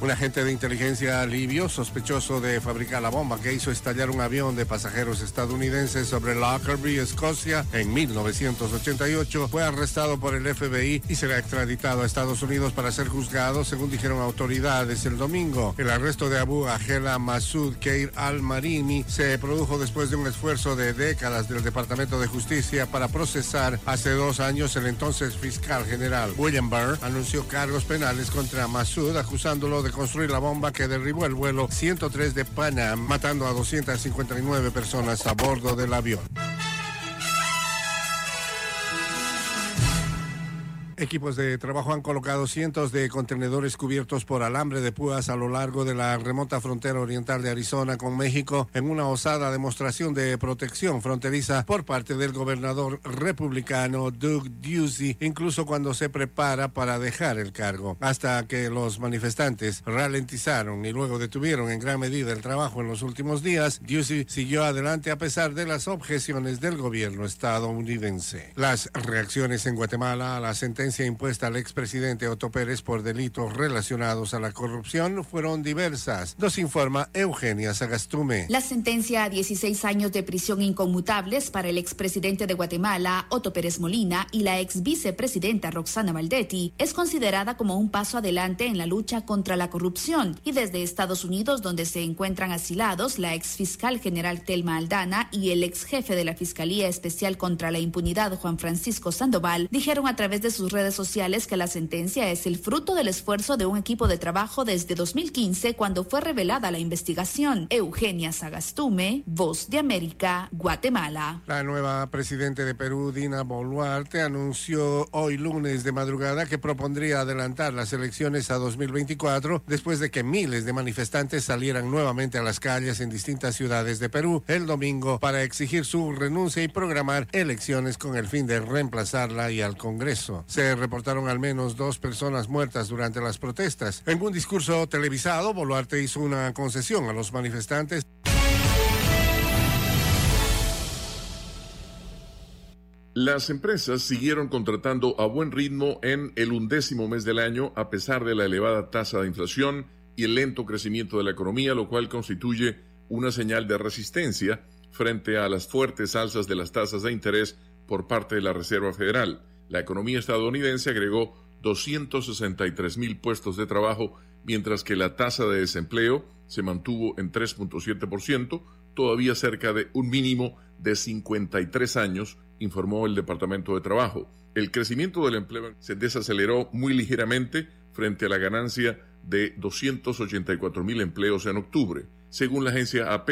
Un agente de inteligencia libio, sospechoso de fabricar la bomba que hizo estallar un avión de pasajeros estadounidenses sobre Lockerbie, Escocia, en 1988, fue arrestado por el FBI y será extraditado a Estados Unidos para ser juzgado, según dijeron autoridades el domingo. El arresto de Abu Agela Masud Keir al-Marimi se produjo después de un esfuerzo de décadas del Departamento de Justicia para procesar hace dos años el entonces fiscal general William Barr anunció cargos penales contra Masud acusándolo de construir la bomba que derribó el vuelo 103 de Panam, matando a 259 personas a bordo del avión. Equipos de trabajo han colocado cientos de contenedores cubiertos por alambre de púas a lo largo de la remota frontera oriental de Arizona con México en una osada demostración de protección fronteriza por parte del gobernador republicano Doug Ducey, incluso cuando se prepara para dejar el cargo. Hasta que los manifestantes ralentizaron y luego detuvieron en gran medida el trabajo en los últimos días, Ducey siguió adelante a pesar de las objeciones del gobierno estadounidense. Las reacciones en Guatemala a la sentencia impuesta al expresidente Otto Pérez por delitos relacionados a la corrupción fueron diversas. Nos informa Eugenia Sagastume. La sentencia a 16 años de prisión inconmutables para el expresidente de Guatemala, Otto Pérez Molina, y la ex vicepresidenta Roxana Valdetti es considerada como un paso adelante en la lucha contra la corrupción. Y desde Estados Unidos, donde se encuentran asilados la ex fiscal general Telma Aldana y el ex jefe de la Fiscalía Especial contra la Impunidad, Juan Francisco Sandoval, dijeron a través de sus redes sociales que la sentencia es el fruto del esfuerzo de un equipo de trabajo desde 2015 cuando fue revelada la investigación. Eugenia Sagastume, Voz de América, Guatemala. La nueva presidente de Perú, Dina Boluarte, anunció hoy lunes de madrugada que propondría adelantar las elecciones a 2024 después de que miles de manifestantes salieran nuevamente a las calles en distintas ciudades de Perú el domingo para exigir su renuncia y programar elecciones con el fin de reemplazarla y al Congreso. Se reportaron al menos dos personas muertas durante las protestas. En un discurso televisado, Boluarte hizo una concesión a los manifestantes. Las empresas siguieron contratando a buen ritmo en el undécimo mes del año a pesar de la elevada tasa de inflación y el lento crecimiento de la economía, lo cual constituye una señal de resistencia frente a las fuertes alzas de las tasas de interés por parte de la Reserva Federal. La economía estadounidense agregó 263 mil puestos de trabajo, mientras que la tasa de desempleo se mantuvo en 3.7%, todavía cerca de un mínimo de 53 años, informó el Departamento de Trabajo. El crecimiento del empleo se desaceleró muy ligeramente frente a la ganancia de 284 mil empleos en octubre. Según la agencia AP,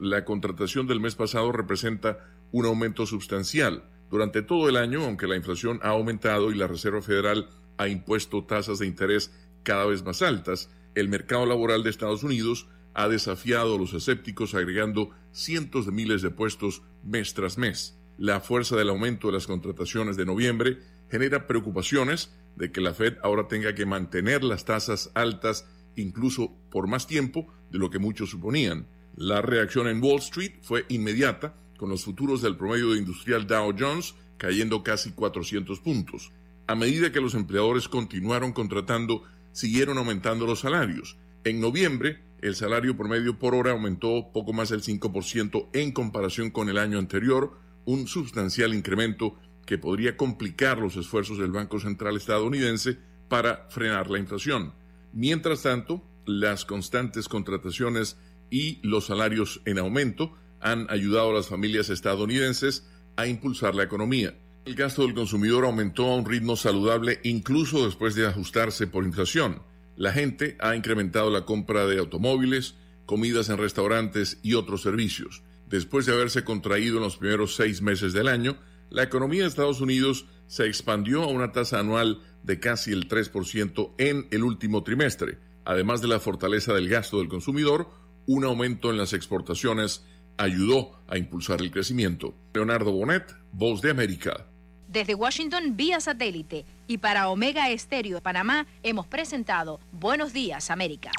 la contratación del mes pasado representa un aumento sustancial. Durante todo el año, aunque la inflación ha aumentado y la Reserva Federal ha impuesto tasas de interés cada vez más altas, el mercado laboral de Estados Unidos ha desafiado a los escépticos agregando cientos de miles de puestos mes tras mes. La fuerza del aumento de las contrataciones de noviembre genera preocupaciones de que la Fed ahora tenga que mantener las tasas altas incluso por más tiempo de lo que muchos suponían. La reacción en Wall Street fue inmediata, con los futuros del promedio industrial Dow Jones cayendo casi 400 puntos. A medida que los empleadores continuaron contratando, siguieron aumentando los salarios. En noviembre, el salario promedio por hora aumentó poco más del 5% en comparación con el año anterior, un sustancial incremento que podría complicar los esfuerzos del Banco Central estadounidense para frenar la inflación. Mientras tanto, las constantes contrataciones y los salarios en aumento han ayudado a las familias estadounidenses a impulsar la economía. El gasto del consumidor aumentó a un ritmo saludable incluso después de ajustarse por inflación. La gente ha incrementado la compra de automóviles, comidas en restaurantes y otros servicios. Después de haberse contraído en los primeros seis meses del año, la economía de Estados Unidos se expandió a una tasa anual de casi el 3% en el último trimestre. Además de la fortaleza del gasto del consumidor, un aumento en las exportaciones ayudó a impulsar el crecimiento. Leonardo Bonet, Voz de América. Desde Washington, vía satélite. Y para Omega Estéreo de Panamá, hemos presentado Buenos Días, América.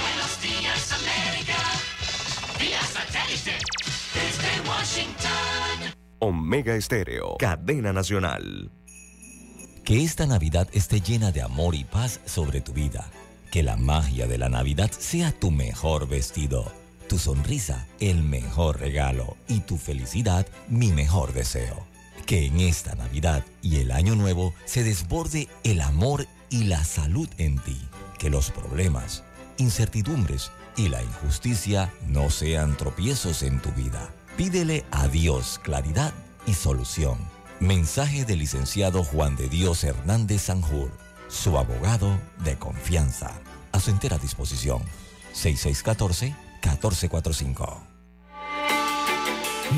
Buenos días, América. Vía satélite. Desde Washington. Omega Estéreo, cadena nacional. Que esta Navidad esté llena de amor y paz sobre tu vida. Que la magia de la Navidad sea tu mejor vestido, tu sonrisa el mejor regalo y tu felicidad mi mejor deseo. Que en esta Navidad y el Año Nuevo se desborde el amor y la salud en ti. Que los problemas, incertidumbres y la injusticia no sean tropiezos en tu vida. Pídele a Dios claridad y solución. Mensaje del licenciado Juan de Dios Hernández Sanjur, su abogado de confianza. A su entera disposición. 6614-1445.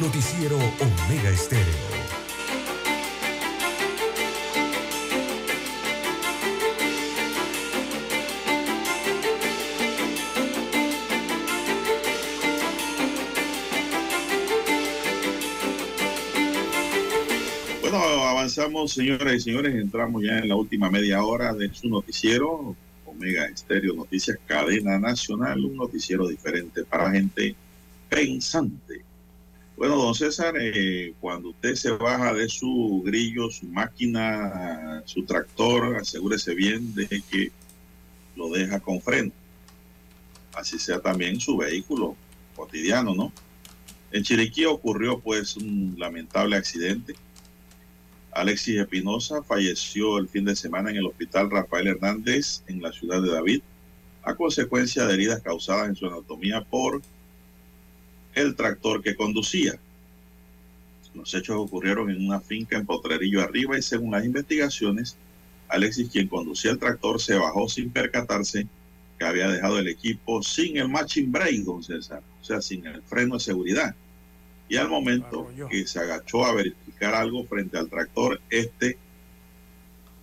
Noticiero Omega Estéreo. Bueno, avanzamos, señoras y señores. Entramos ya en la última media hora de su noticiero, Omega Estéreo Noticias, cadena nacional, un noticiero diferente para gente pensante. Bueno, don César, eh, cuando usted se baja de su grillo, su máquina, su tractor, asegúrese bien de que lo deja con freno. Así sea también su vehículo cotidiano, ¿no? En Chiriquí ocurrió pues un lamentable accidente Alexis Espinosa falleció el fin de semana en el hospital Rafael Hernández en la ciudad de David a consecuencia de heridas causadas en su anatomía por el tractor que conducía. Los hechos ocurrieron en una finca en Potrerillo Arriba y según las investigaciones, Alexis, quien conducía el tractor, se bajó sin percatarse que había dejado el equipo sin el matching brake, don César, o sea, sin el freno de seguridad. Y al momento que se agachó a verificar algo frente al tractor, este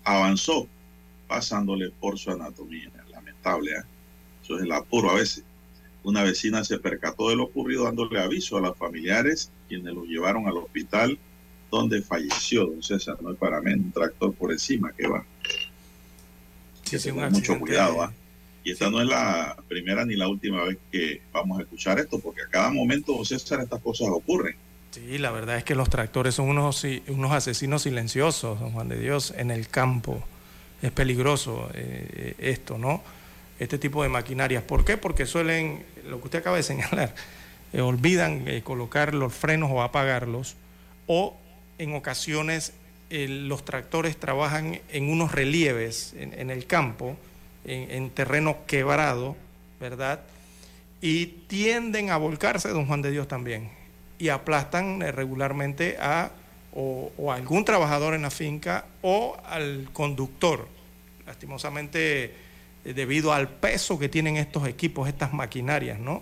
avanzó, pasándole por su anatomía. Lamentable, ¿eh? Eso es el apuro a veces. Una vecina se percató de lo ocurrido dándole aviso a los familiares, quienes lo llevaron al hospital donde falleció. Don César, no es para mí, un tractor por encima que va. tenga mucho cuidado. ¿ah? Y esta no es la primera ni la última vez que vamos a escuchar esto, porque a cada momento, don César, estas cosas ocurren. Sí, la verdad es que los tractores son unos, unos asesinos silenciosos, don Juan de Dios, en el campo. Es peligroso eh, esto, ¿no? Este tipo de maquinarias. ¿Por qué? Porque suelen, lo que usted acaba de señalar, eh, olvidan eh, colocar los frenos o apagarlos, o en ocasiones los tractores trabajan en unos relieves en, el campo, en, en, terreno quebrado, ¿verdad? Y tienden a volcarse, don Juan de Dios también, y aplastan regularmente a o, algún trabajador en la finca o al conductor. Lastimosamente, eh, debido al peso que tienen estos equipos, estas maquinarias, ¿no?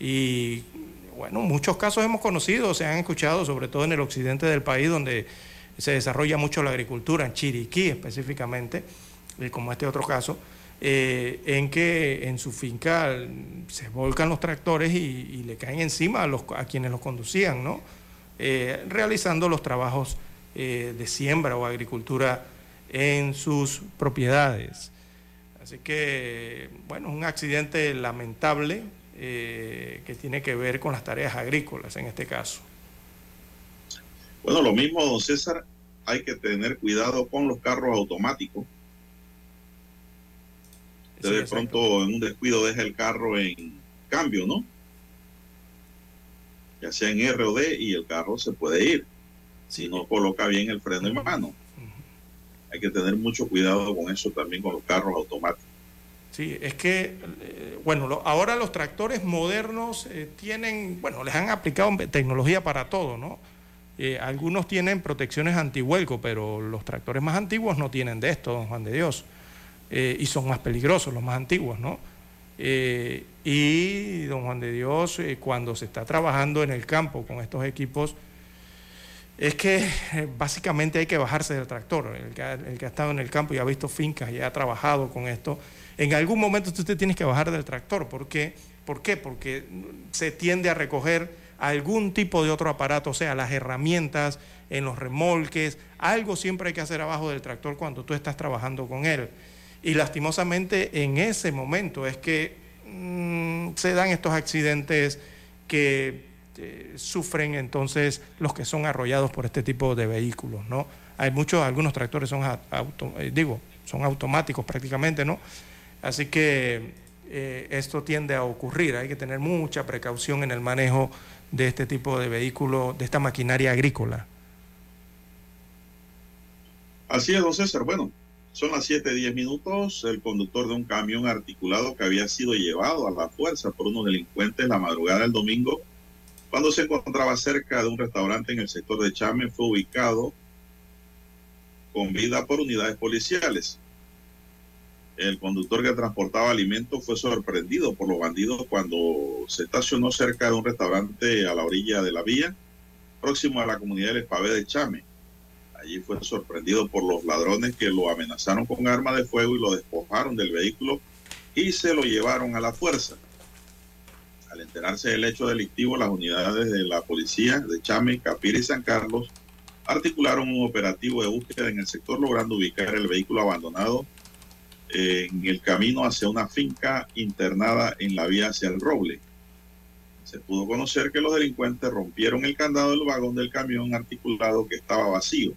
Y bueno, muchos casos hemos conocido, se han escuchado, sobre todo en el occidente del país, donde se desarrolla mucho la agricultura, en Chiriquí específicamente, y como este otro caso, eh, en que en su finca se volcan los tractores y, le caen encima a, los, a quienes los conducían, ¿no? Eh, realizando los trabajos eh, de siembra o agricultura en sus propiedades. Así que, bueno, un accidente lamentable eh, que tiene que ver con las tareas agrícolas en este caso. Bueno, lo mismo, don César, hay que tener cuidado con los carros automáticos. Usted de pronto en un descuido deja el carro en cambio, ¿no? ya sea en R o D, y el carro se puede ir si no coloca bien el freno en mano. Hay que tener mucho cuidado con eso también con los carros automáticos. Sí, es que, eh, bueno, ahora los tractores modernos eh, tienen, bueno, les han aplicado tecnología para todo, ¿no? Eh, algunos tienen protecciones antihuelco, pero los tractores más antiguos no tienen de esto, don Juan de Dios, y son más peligrosos los más antiguos, ¿no? Eh, y don Juan de Dios, eh, cuando se está trabajando en el campo con estos equipos, es que eh, básicamente hay que bajarse del tractor. El que, ha, el que, ha, estado en el campo y ha visto fincas y ha trabajado con esto, en algún momento usted tiene que bajar del tractor. ¿Por qué? ¿Por qué? Porque se tiende a recoger algún tipo de otro aparato, o sea, las herramientas en los remolques, algo siempre hay que hacer abajo del tractor cuando tú estás trabajando con él. Y lastimosamente en ese momento es que mm, se dan estos accidentes que eh, sufren entonces los que son arrollados por este tipo de vehículos, ¿no? Hay muchos, algunos tractores son, eh, digo, son automáticos prácticamente, ¿no? Así que eh, esto tiende a ocurrir, hay que tener mucha precaución en el manejo de este tipo de vehículos, de esta maquinaria agrícola. Así es, don César. Bueno, son las 7:10 minutos. El conductor de un camión articulado que había sido llevado a la fuerza por unos delincuentes la madrugada del domingo, cuando se encontraba cerca de un restaurante en el sector de Chame, fue ubicado con vida por unidades policiales. El conductor que transportaba alimentos fue sorprendido por los bandidos cuando se estacionó cerca de un restaurante a la orilla de la vía, próximo a la comunidad del Espavé de Chame. Allí fue sorprendido por los ladrones que lo amenazaron con arma de fuego y lo despojaron del vehículo y se lo llevaron a la fuerza. Al enterarse del hecho delictivo, las unidades de la policía de Chame, Capira y San Carlos articularon un operativo de búsqueda en el sector logrando ubicar el vehículo abandonado en el camino hacia una finca internada en la vía hacia el Roble. Se pudo conocer que los delincuentes rompieron el candado del vagón del camión articulado que estaba vacío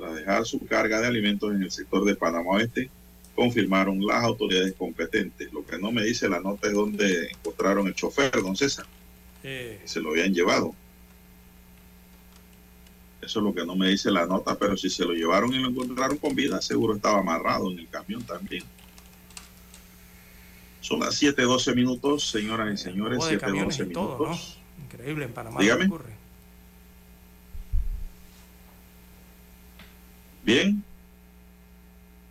tras dejar su carga de alimentos en el sector de Panamá Oeste, confirmaron las autoridades competentes. Lo que no me dice la nota es dónde encontraron el chofer, don César. Se lo habían llevado. Eso es lo que no me dice la nota, pero si se lo llevaron y lo encontraron con vida, seguro estaba amarrado en el camión también. Son las 7:12 minutos, señoras y señores, 7:12 minutos. Increíble en Panamá. Dígame. Ocurre. Bien.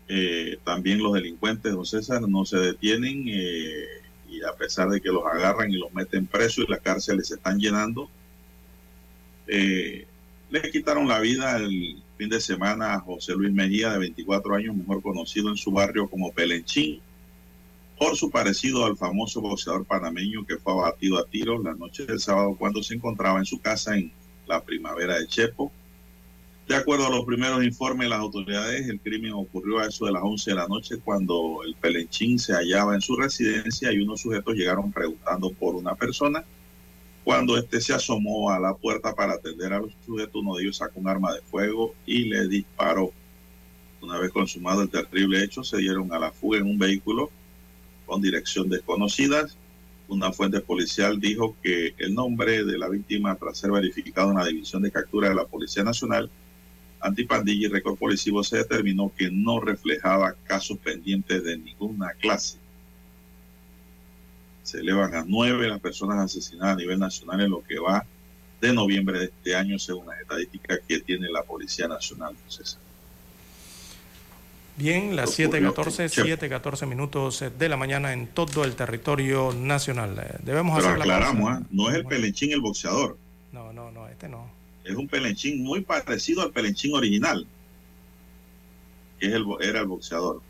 Eh, también los delincuentes, don César, no se detienen eh, y a pesar de que los agarran y los meten presos y las cárceles se están llenando, eh, le quitaron la vida el fin de semana a José Luis Mejía, de 24 años, mejor conocido en su barrio como Pelenchín, por su parecido al famoso boxeador panameño que fue abatido a tiros la noche del sábado cuando se encontraba en su casa en la primavera de Chepo de acuerdo a los primeros informes de las autoridades, el crimen ocurrió a eso de las 11 de la noche cuando el Pelenchín se hallaba en su residencia y unos sujetos llegaron preguntando por una persona. Cuando éste se asomó a la puerta para atender a los sujetos, uno de ellos sacó un arma de fuego y le disparó. Una vez consumado el terrible hecho, se dieron a la fuga en un vehículo con dirección desconocida. Una fuente policial dijo que el nombre de la víctima, tras ser verificado en la División de Captura de la Policía Nacional, Antipandilla y Récord Policivo, se determinó que no reflejaba casos pendientes de ninguna clase. Se elevan a nueve las personas asesinadas a nivel nacional en lo que va de noviembre de este año, según las estadísticas que tiene la Policía Nacional. Bien, las 7:14, 7:14 minutos de la mañana en todo el territorio nacional. Eh, debemos Pero hacer aclaramos, la ¿ah? no es el pelenchín el boxeador. No, no, no, este no. Es un pelenchín muy parecido al pelenchín original, que era el boxeador.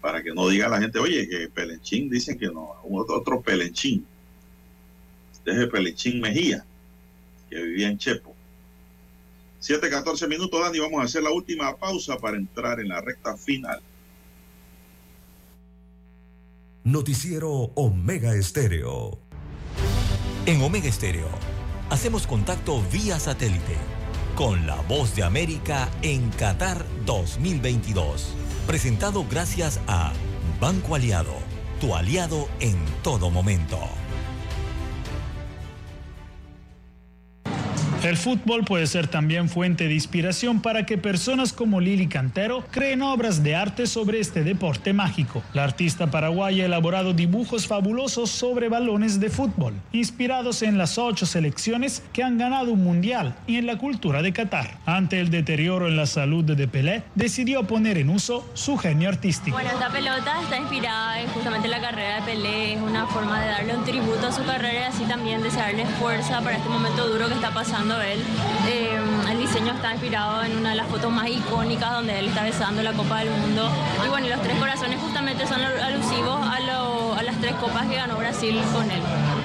Para que no diga la gente, oye, que pelenchín dicen que no, otro, otro pelenchín. Este es el pelenchín Mejía, que vivía en Chepo. 7:14 minutos, Dani, vamos a hacer la última pausa para entrar en la recta final. Noticiero Omega Estéreo. En Omega Estéreo hacemos contacto vía satélite con la voz de América en Qatar 2022. Presentado gracias a Banco Aliado, tu aliado en todo momento. El fútbol puede ser también fuente de inspiración para que personas como Lili Cantero creen obras de arte sobre este deporte mágico. La artista paraguaya ha elaborado dibujos fabulosos sobre balones de fútbol, inspirados en las ocho selecciones que han ganado un mundial y en la cultura de Qatar. Ante el deterioro en la salud de Pelé, decidió poner en uso su genio artístico. Bueno, esta pelota está inspirada en justamente la carrera de Pelé, es una forma de darle un tributo a su carrera y así también desearle fuerza para este momento duro que está pasando Eh, el diseño está inspirado en una de las fotos más icónicas donde él está besando la Copa del Mundo. Y bueno, y los tres corazones justamente son alusivos a, a las tres copas que ganó Brasil con él.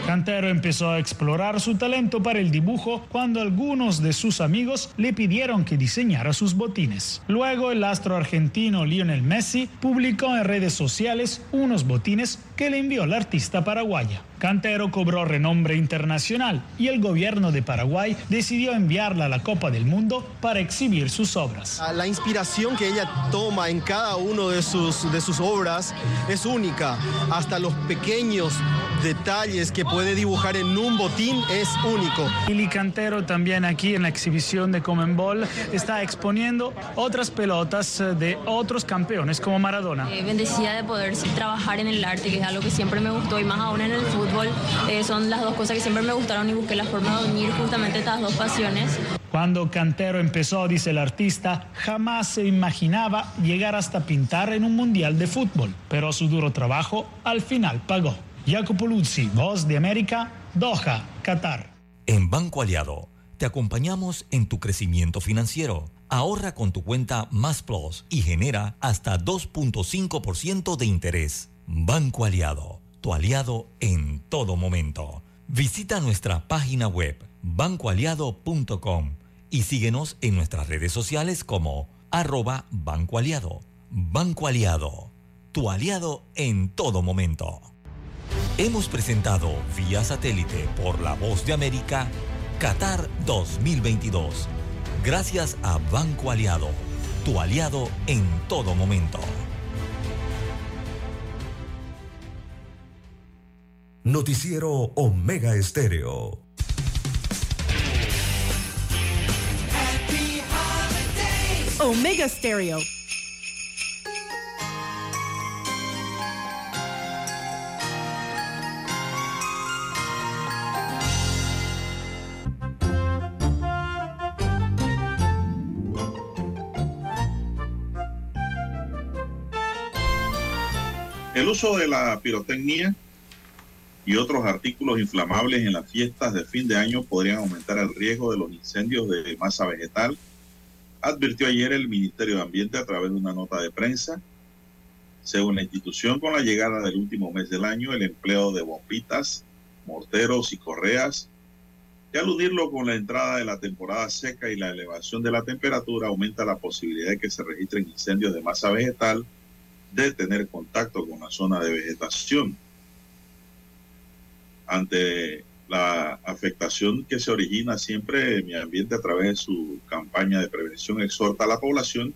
Cantero empezó a explorar su talento para el dibujo cuando algunos de sus amigos le pidieron que diseñara sus botines. Luego el astro argentino Lionel Messi publicó en redes sociales unos botines que le envió la artista paraguaya. Cantero cobró renombre internacional y el gobierno de Paraguay decidió enviarla a la Copa del Mundo para exhibir sus obras. Ah, La inspiración que ella toma en cada uno de sus, de sus obras es única. Hasta los pequeños detalles que puede dibujar en un botín es único. Lili Cantero también aquí en la exhibición de Comenbol está exponiendo otras pelotas eh, de otros campeones como Maradona. Eh, bendecida de poder trabajar en el arte, que es algo que siempre me gustó y más aún en el fútbol. Eh, son las dos cosas que siempre me gustaron y busqué la forma de unir justamente estas dos pasiones. Cuando Cantero empezó, dice el artista, jamás se imaginaba llegar hasta pintar en un mundial de fútbol, pero su duro trabajo al final pagó. Jacopo Luzzi, Voz de América, Doha, Qatar. En Banco Aliado te acompañamos en tu crecimiento financiero. Ahorra con tu cuenta Más Plus y genera hasta 2.5% de interés. Banco Aliado, tu aliado en todo momento. Visita nuestra página web bancoaliado.com y síguenos en nuestras redes sociales como arroba Banco Aliado. Banco Aliado, tu aliado en todo momento. Hemos presentado vía satélite por la voz de América Qatar 2022. Gracias a Banco Aliado, tu aliado en todo momento. Noticiero Omega Estéreo. Omega Stereo. El uso de la pirotecnia y otros artículos inflamables en las fiestas de fin de año podrían aumentar el riesgo de los incendios de masa vegetal, advirtió ayer el Ministerio de Ambiente a través de una nota de prensa. Según la institución, con la llegada del último mes del año, el empleo de bombitas, morteros y correas, y al unirlo con la entrada de la temporada seca y la elevación de la temperatura, aumenta la posibilidad de que se registren incendios de masa vegetal de tener contacto con la zona de vegetación. Ante la afectación que se origina siempre mi ambiente a través de su campaña de prevención, exhorta a la población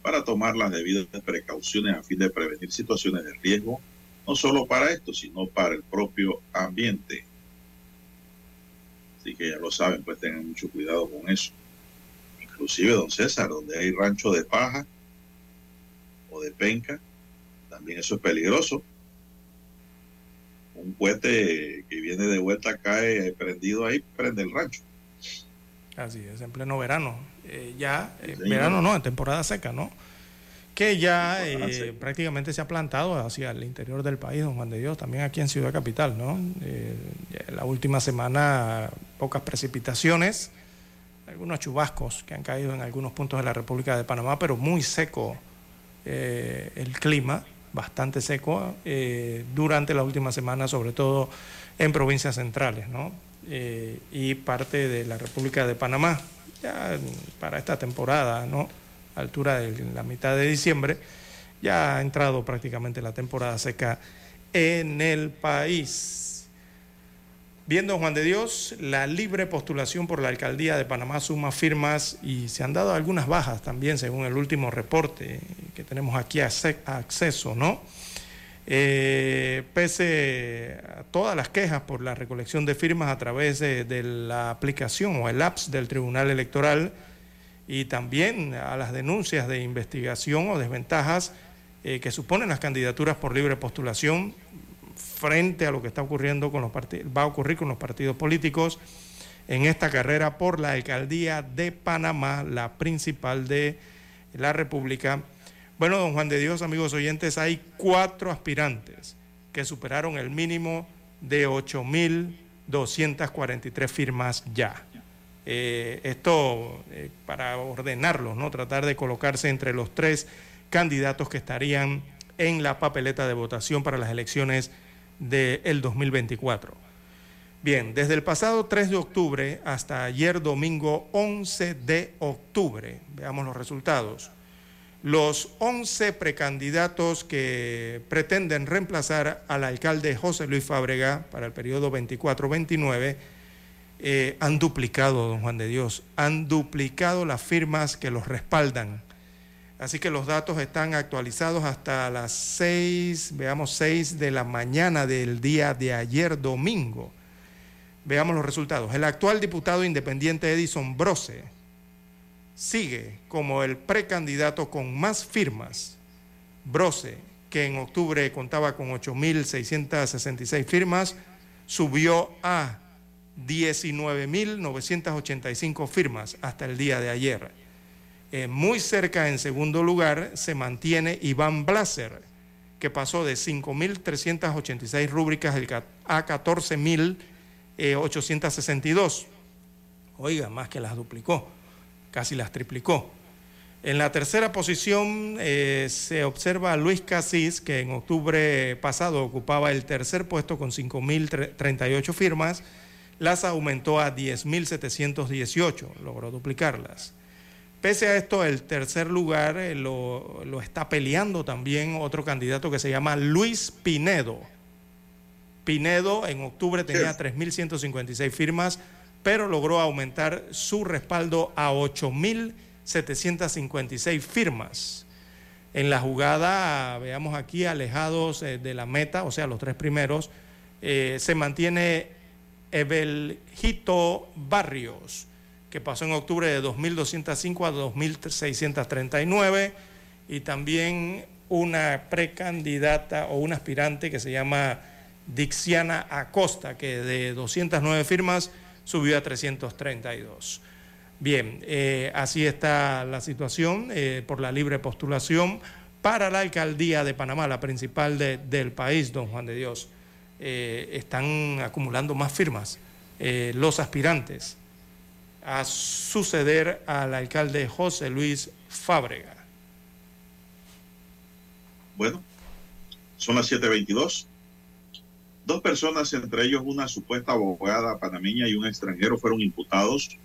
para tomar las debidas precauciones a fin de prevenir situaciones de riesgo no solo para esto, sino para el propio ambiente. Así que ya lo saben, pues tengan mucho cuidado con eso. Inclusive, don César, donde hay rancho de paja o de penca, también eso es peligroso. Un cohete que viene de vuelta cae prendido ahí, prende el rancho. Así es, en pleno verano. Eh, ya, eh, verano no, en temporada seca, ¿no? que ya eh, prácticamente se ha plantado hacia el interior del país, don Juan de Dios, también aquí en Ciudad Capital, ¿no? Eh, la última semana pocas precipitaciones, algunos chubascos que han caído en algunos puntos de la República de Panamá, pero muy seco eh, el clima, bastante seco durante la última semana, sobre todo en provincias centrales, ¿no? y parte de la República de Panamá, ya para esta temporada, ¿no? altura de la mitad de diciembre, ya ha entrado prácticamente la temporada seca en el país. Viendo Juan de Dios, la libre postulación por la alcaldía de Panamá suma firmas y se han dado algunas bajas también, según el último reporte que tenemos aquí a acceso, ¿no? Eh, pese a todas las quejas por la recolección de firmas a través de, la aplicación o el apps del Tribunal Electoral, y también a las denuncias de investigación o desventajas eh, que suponen las candidaturas por libre postulación frente a lo que está ocurriendo con los va a ocurrir con los partidos políticos en esta carrera por la alcaldía de Panamá, la principal de la República. Bueno, don Juan de Dios, amigos oyentes, hay cuatro aspirantes que superaron el mínimo de 8.243 firmas ya. Eh, esto eh, para ordenarlos, ¿no? tratar de colocarse entre los tres candidatos que estarían en la papeleta de votación para las elecciones del 2024. Bien, desde el pasado 3 de octubre hasta ayer domingo 11 de octubre, veamos los resultados. Los 11 precandidatos que pretenden reemplazar al alcalde José Luis Fábrega para el periodo 24-29 eh, han duplicado, don Juan de Dios, han duplicado las firmas que los respaldan. Así que los datos están actualizados hasta las 6, veamos, 6 de la mañana del día de ayer domingo. Veamos los resultados. El actual diputado independiente Edison Brose sigue como el precandidato con más firmas. Brose, que en octubre contaba con 8.666 firmas, subió a 19.985 firmas hasta el día de ayer. Eh, muy cerca, en segundo lugar, se mantiene Iván Blaser, que pasó de 5.386 rúbricas a 14.862. Oiga, más que las duplicó, casi las triplicó. En la tercera posición eh, se observa Luis Casís, que en octubre pasado ocupaba el tercer puesto con 5.038 firmas las aumentó a 10.718, logró duplicarlas. Pese a esto, el tercer lugar eh, lo, está peleando también otro candidato que se llama Luis Pinedo. Pinedo en octubre tenía 3.156 firmas, pero logró aumentar su respaldo a 8.756 firmas. En la jugada, veamos aquí, alejados eh, de la meta, o sea, los tres primeros, eh, se mantiene Ebeljito Barrios, pasó en octubre de 2.205 a 2.639, y también una precandidata o un aspirante que se llama Dixiana Acosta, que de 209 firmas subió a 332. Bien, eh, así está la situación eh, por la libre postulación para la alcaldía de Panamá, la principal del país, don Juan de Dios. Eh, están acumulando más firmas los aspirantes a suceder al alcalde José Luis Fábrega. Bueno, son las 7.22. Dos personas, entre ellos una supuesta abogada panameña y un extranjero, fueron imputados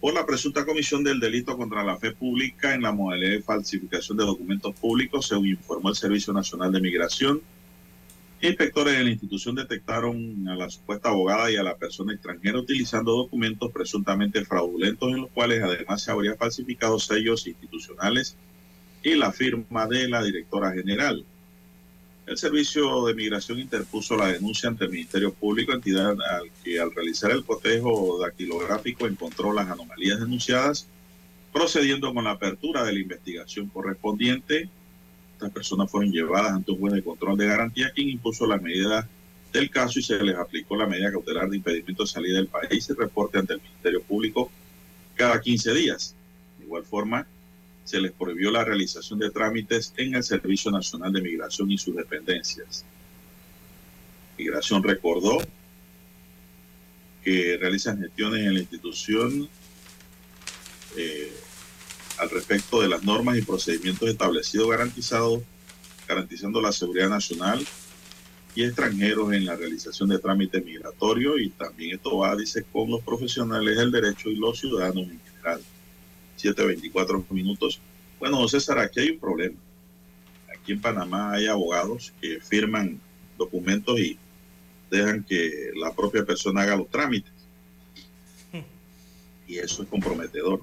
por la presunta comisión del delito contra la fe pública en la modalidad de falsificación de documentos públicos, según informó el Servicio Nacional de Migración Inspectores de la institución detectaron a la supuesta abogada y a la persona extranjera utilizando documentos presuntamente fraudulentos en los cuales además se habría falsificado sellos institucionales y la firma de la directora general. El Servicio de Migración interpuso la denuncia ante el Ministerio Público, entidad que al realizar el cotejo dactilográfico encontró las anomalías denunciadas, procediendo con la apertura de la investigación correspondiente. Estas personas fueron llevadas ante un juez de control de garantía, quien impuso la medida del caso y se les aplicó la medida cautelar de impedimento de salida del país y reporte ante el Ministerio Público cada 15 días. De igual forma, se les prohibió la realización de trámites en el Servicio Nacional de Migración y sus dependencias. Migración recordó que realizan gestiones en la institución eh, al respecto de las normas y procedimientos establecidos garantizados, garantizando la seguridad nacional y extranjeros en la realización de trámites migratorios y también esto va, dice, con los profesionales del derecho y los ciudadanos en general. 7.24 minutos. Bueno, don César, aquí hay un problema. Aquí en Panamá hay abogados que firman documentos y dejan que la propia persona haga los trámites. Y eso es comprometedor.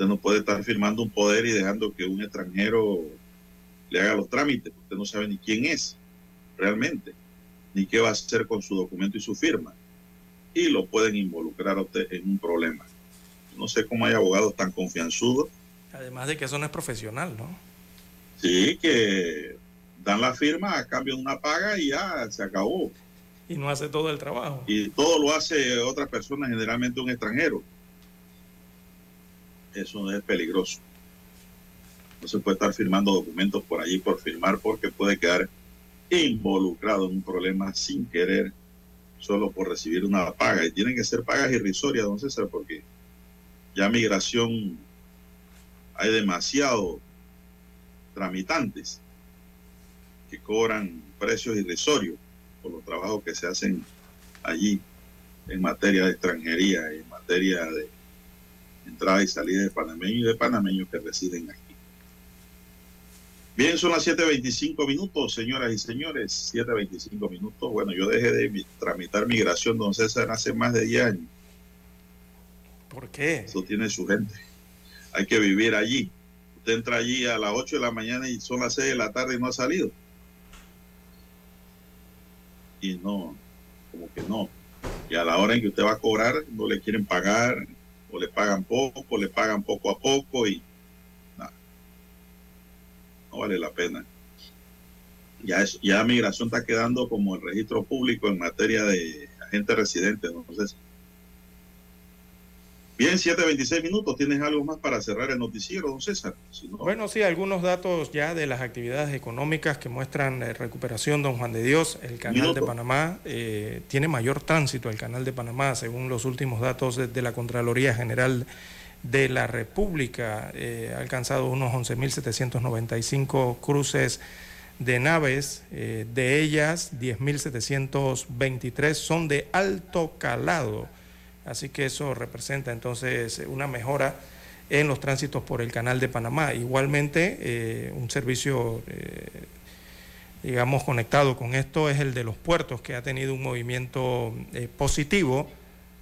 Usted no puede estar firmando un poder y dejando que un extranjero le haga los trámites. Usted no sabe ni quién es realmente, ni qué va a hacer con su documento y su firma. Y lo pueden involucrar a usted en un problema. No sé cómo hay abogados tan confianzudos. Además de que eso no es profesional, ¿no? Sí, que dan la firma a cambio de una paga y ya se acabó. Y no hace todo el trabajo. Y todo lo hace otra persona, generalmente un extranjero. Eso es peligroso. No se puede estar firmando documentos por allí por firmar porque puede quedar involucrado en un problema sin querer, solo por recibir una paga. Y tienen que ser pagas irrisorias, don César, porque ya migración hay demasiado tramitantes que cobran precios irrisorios por los trabajos que se hacen allí en materia de extranjería, en materia de entrada y salida de panameños y de panameños que residen aquí. Bien, son las 7.25 minutos, señoras y señores. 7.25 minutos. Bueno, yo dejé de tramitar migración, don César, hace más de 10 años. ¿Por qué? Eso tiene su gente. Hay que vivir allí. Usted entra allí a las 8 de la mañana y son las 6 de la tarde y no ha salido. Y no, como que no. Y a la hora en que usted va a cobrar, no le quieren pagar, o le pagan poco, le pagan poco a poco y. No vale la pena. Ya, es, ya migración está quedando como el registro público en materia de agentes residentes. Entonces, Bien, 7.26 minutos. ¿Tienes algo más para cerrar el noticiero, don César? Si no... Bueno, sí, algunos datos ya de las actividades económicas que muestran eh, recuperación, don Juan de Dios. El canal Minuto. de Panamá eh, tiene mayor tránsito, el canal de Panamá, según los últimos datos de, de la Contraloría General de la República. Eh, ha alcanzado unos 11.795 cruces de naves, de ellas 10.723 son de alto calado Así que eso representa entonces una mejora en los tránsitos por el canal de Panamá. Igualmente, eh, un servicio, eh, digamos, conectado con esto es el de los puertos, que ha tenido un movimiento eh, positivo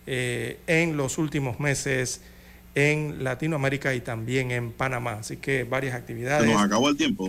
en los últimos meses en Latinoamérica y también en Panamá. Así que varias actividades. Se nos acabó el tiempo.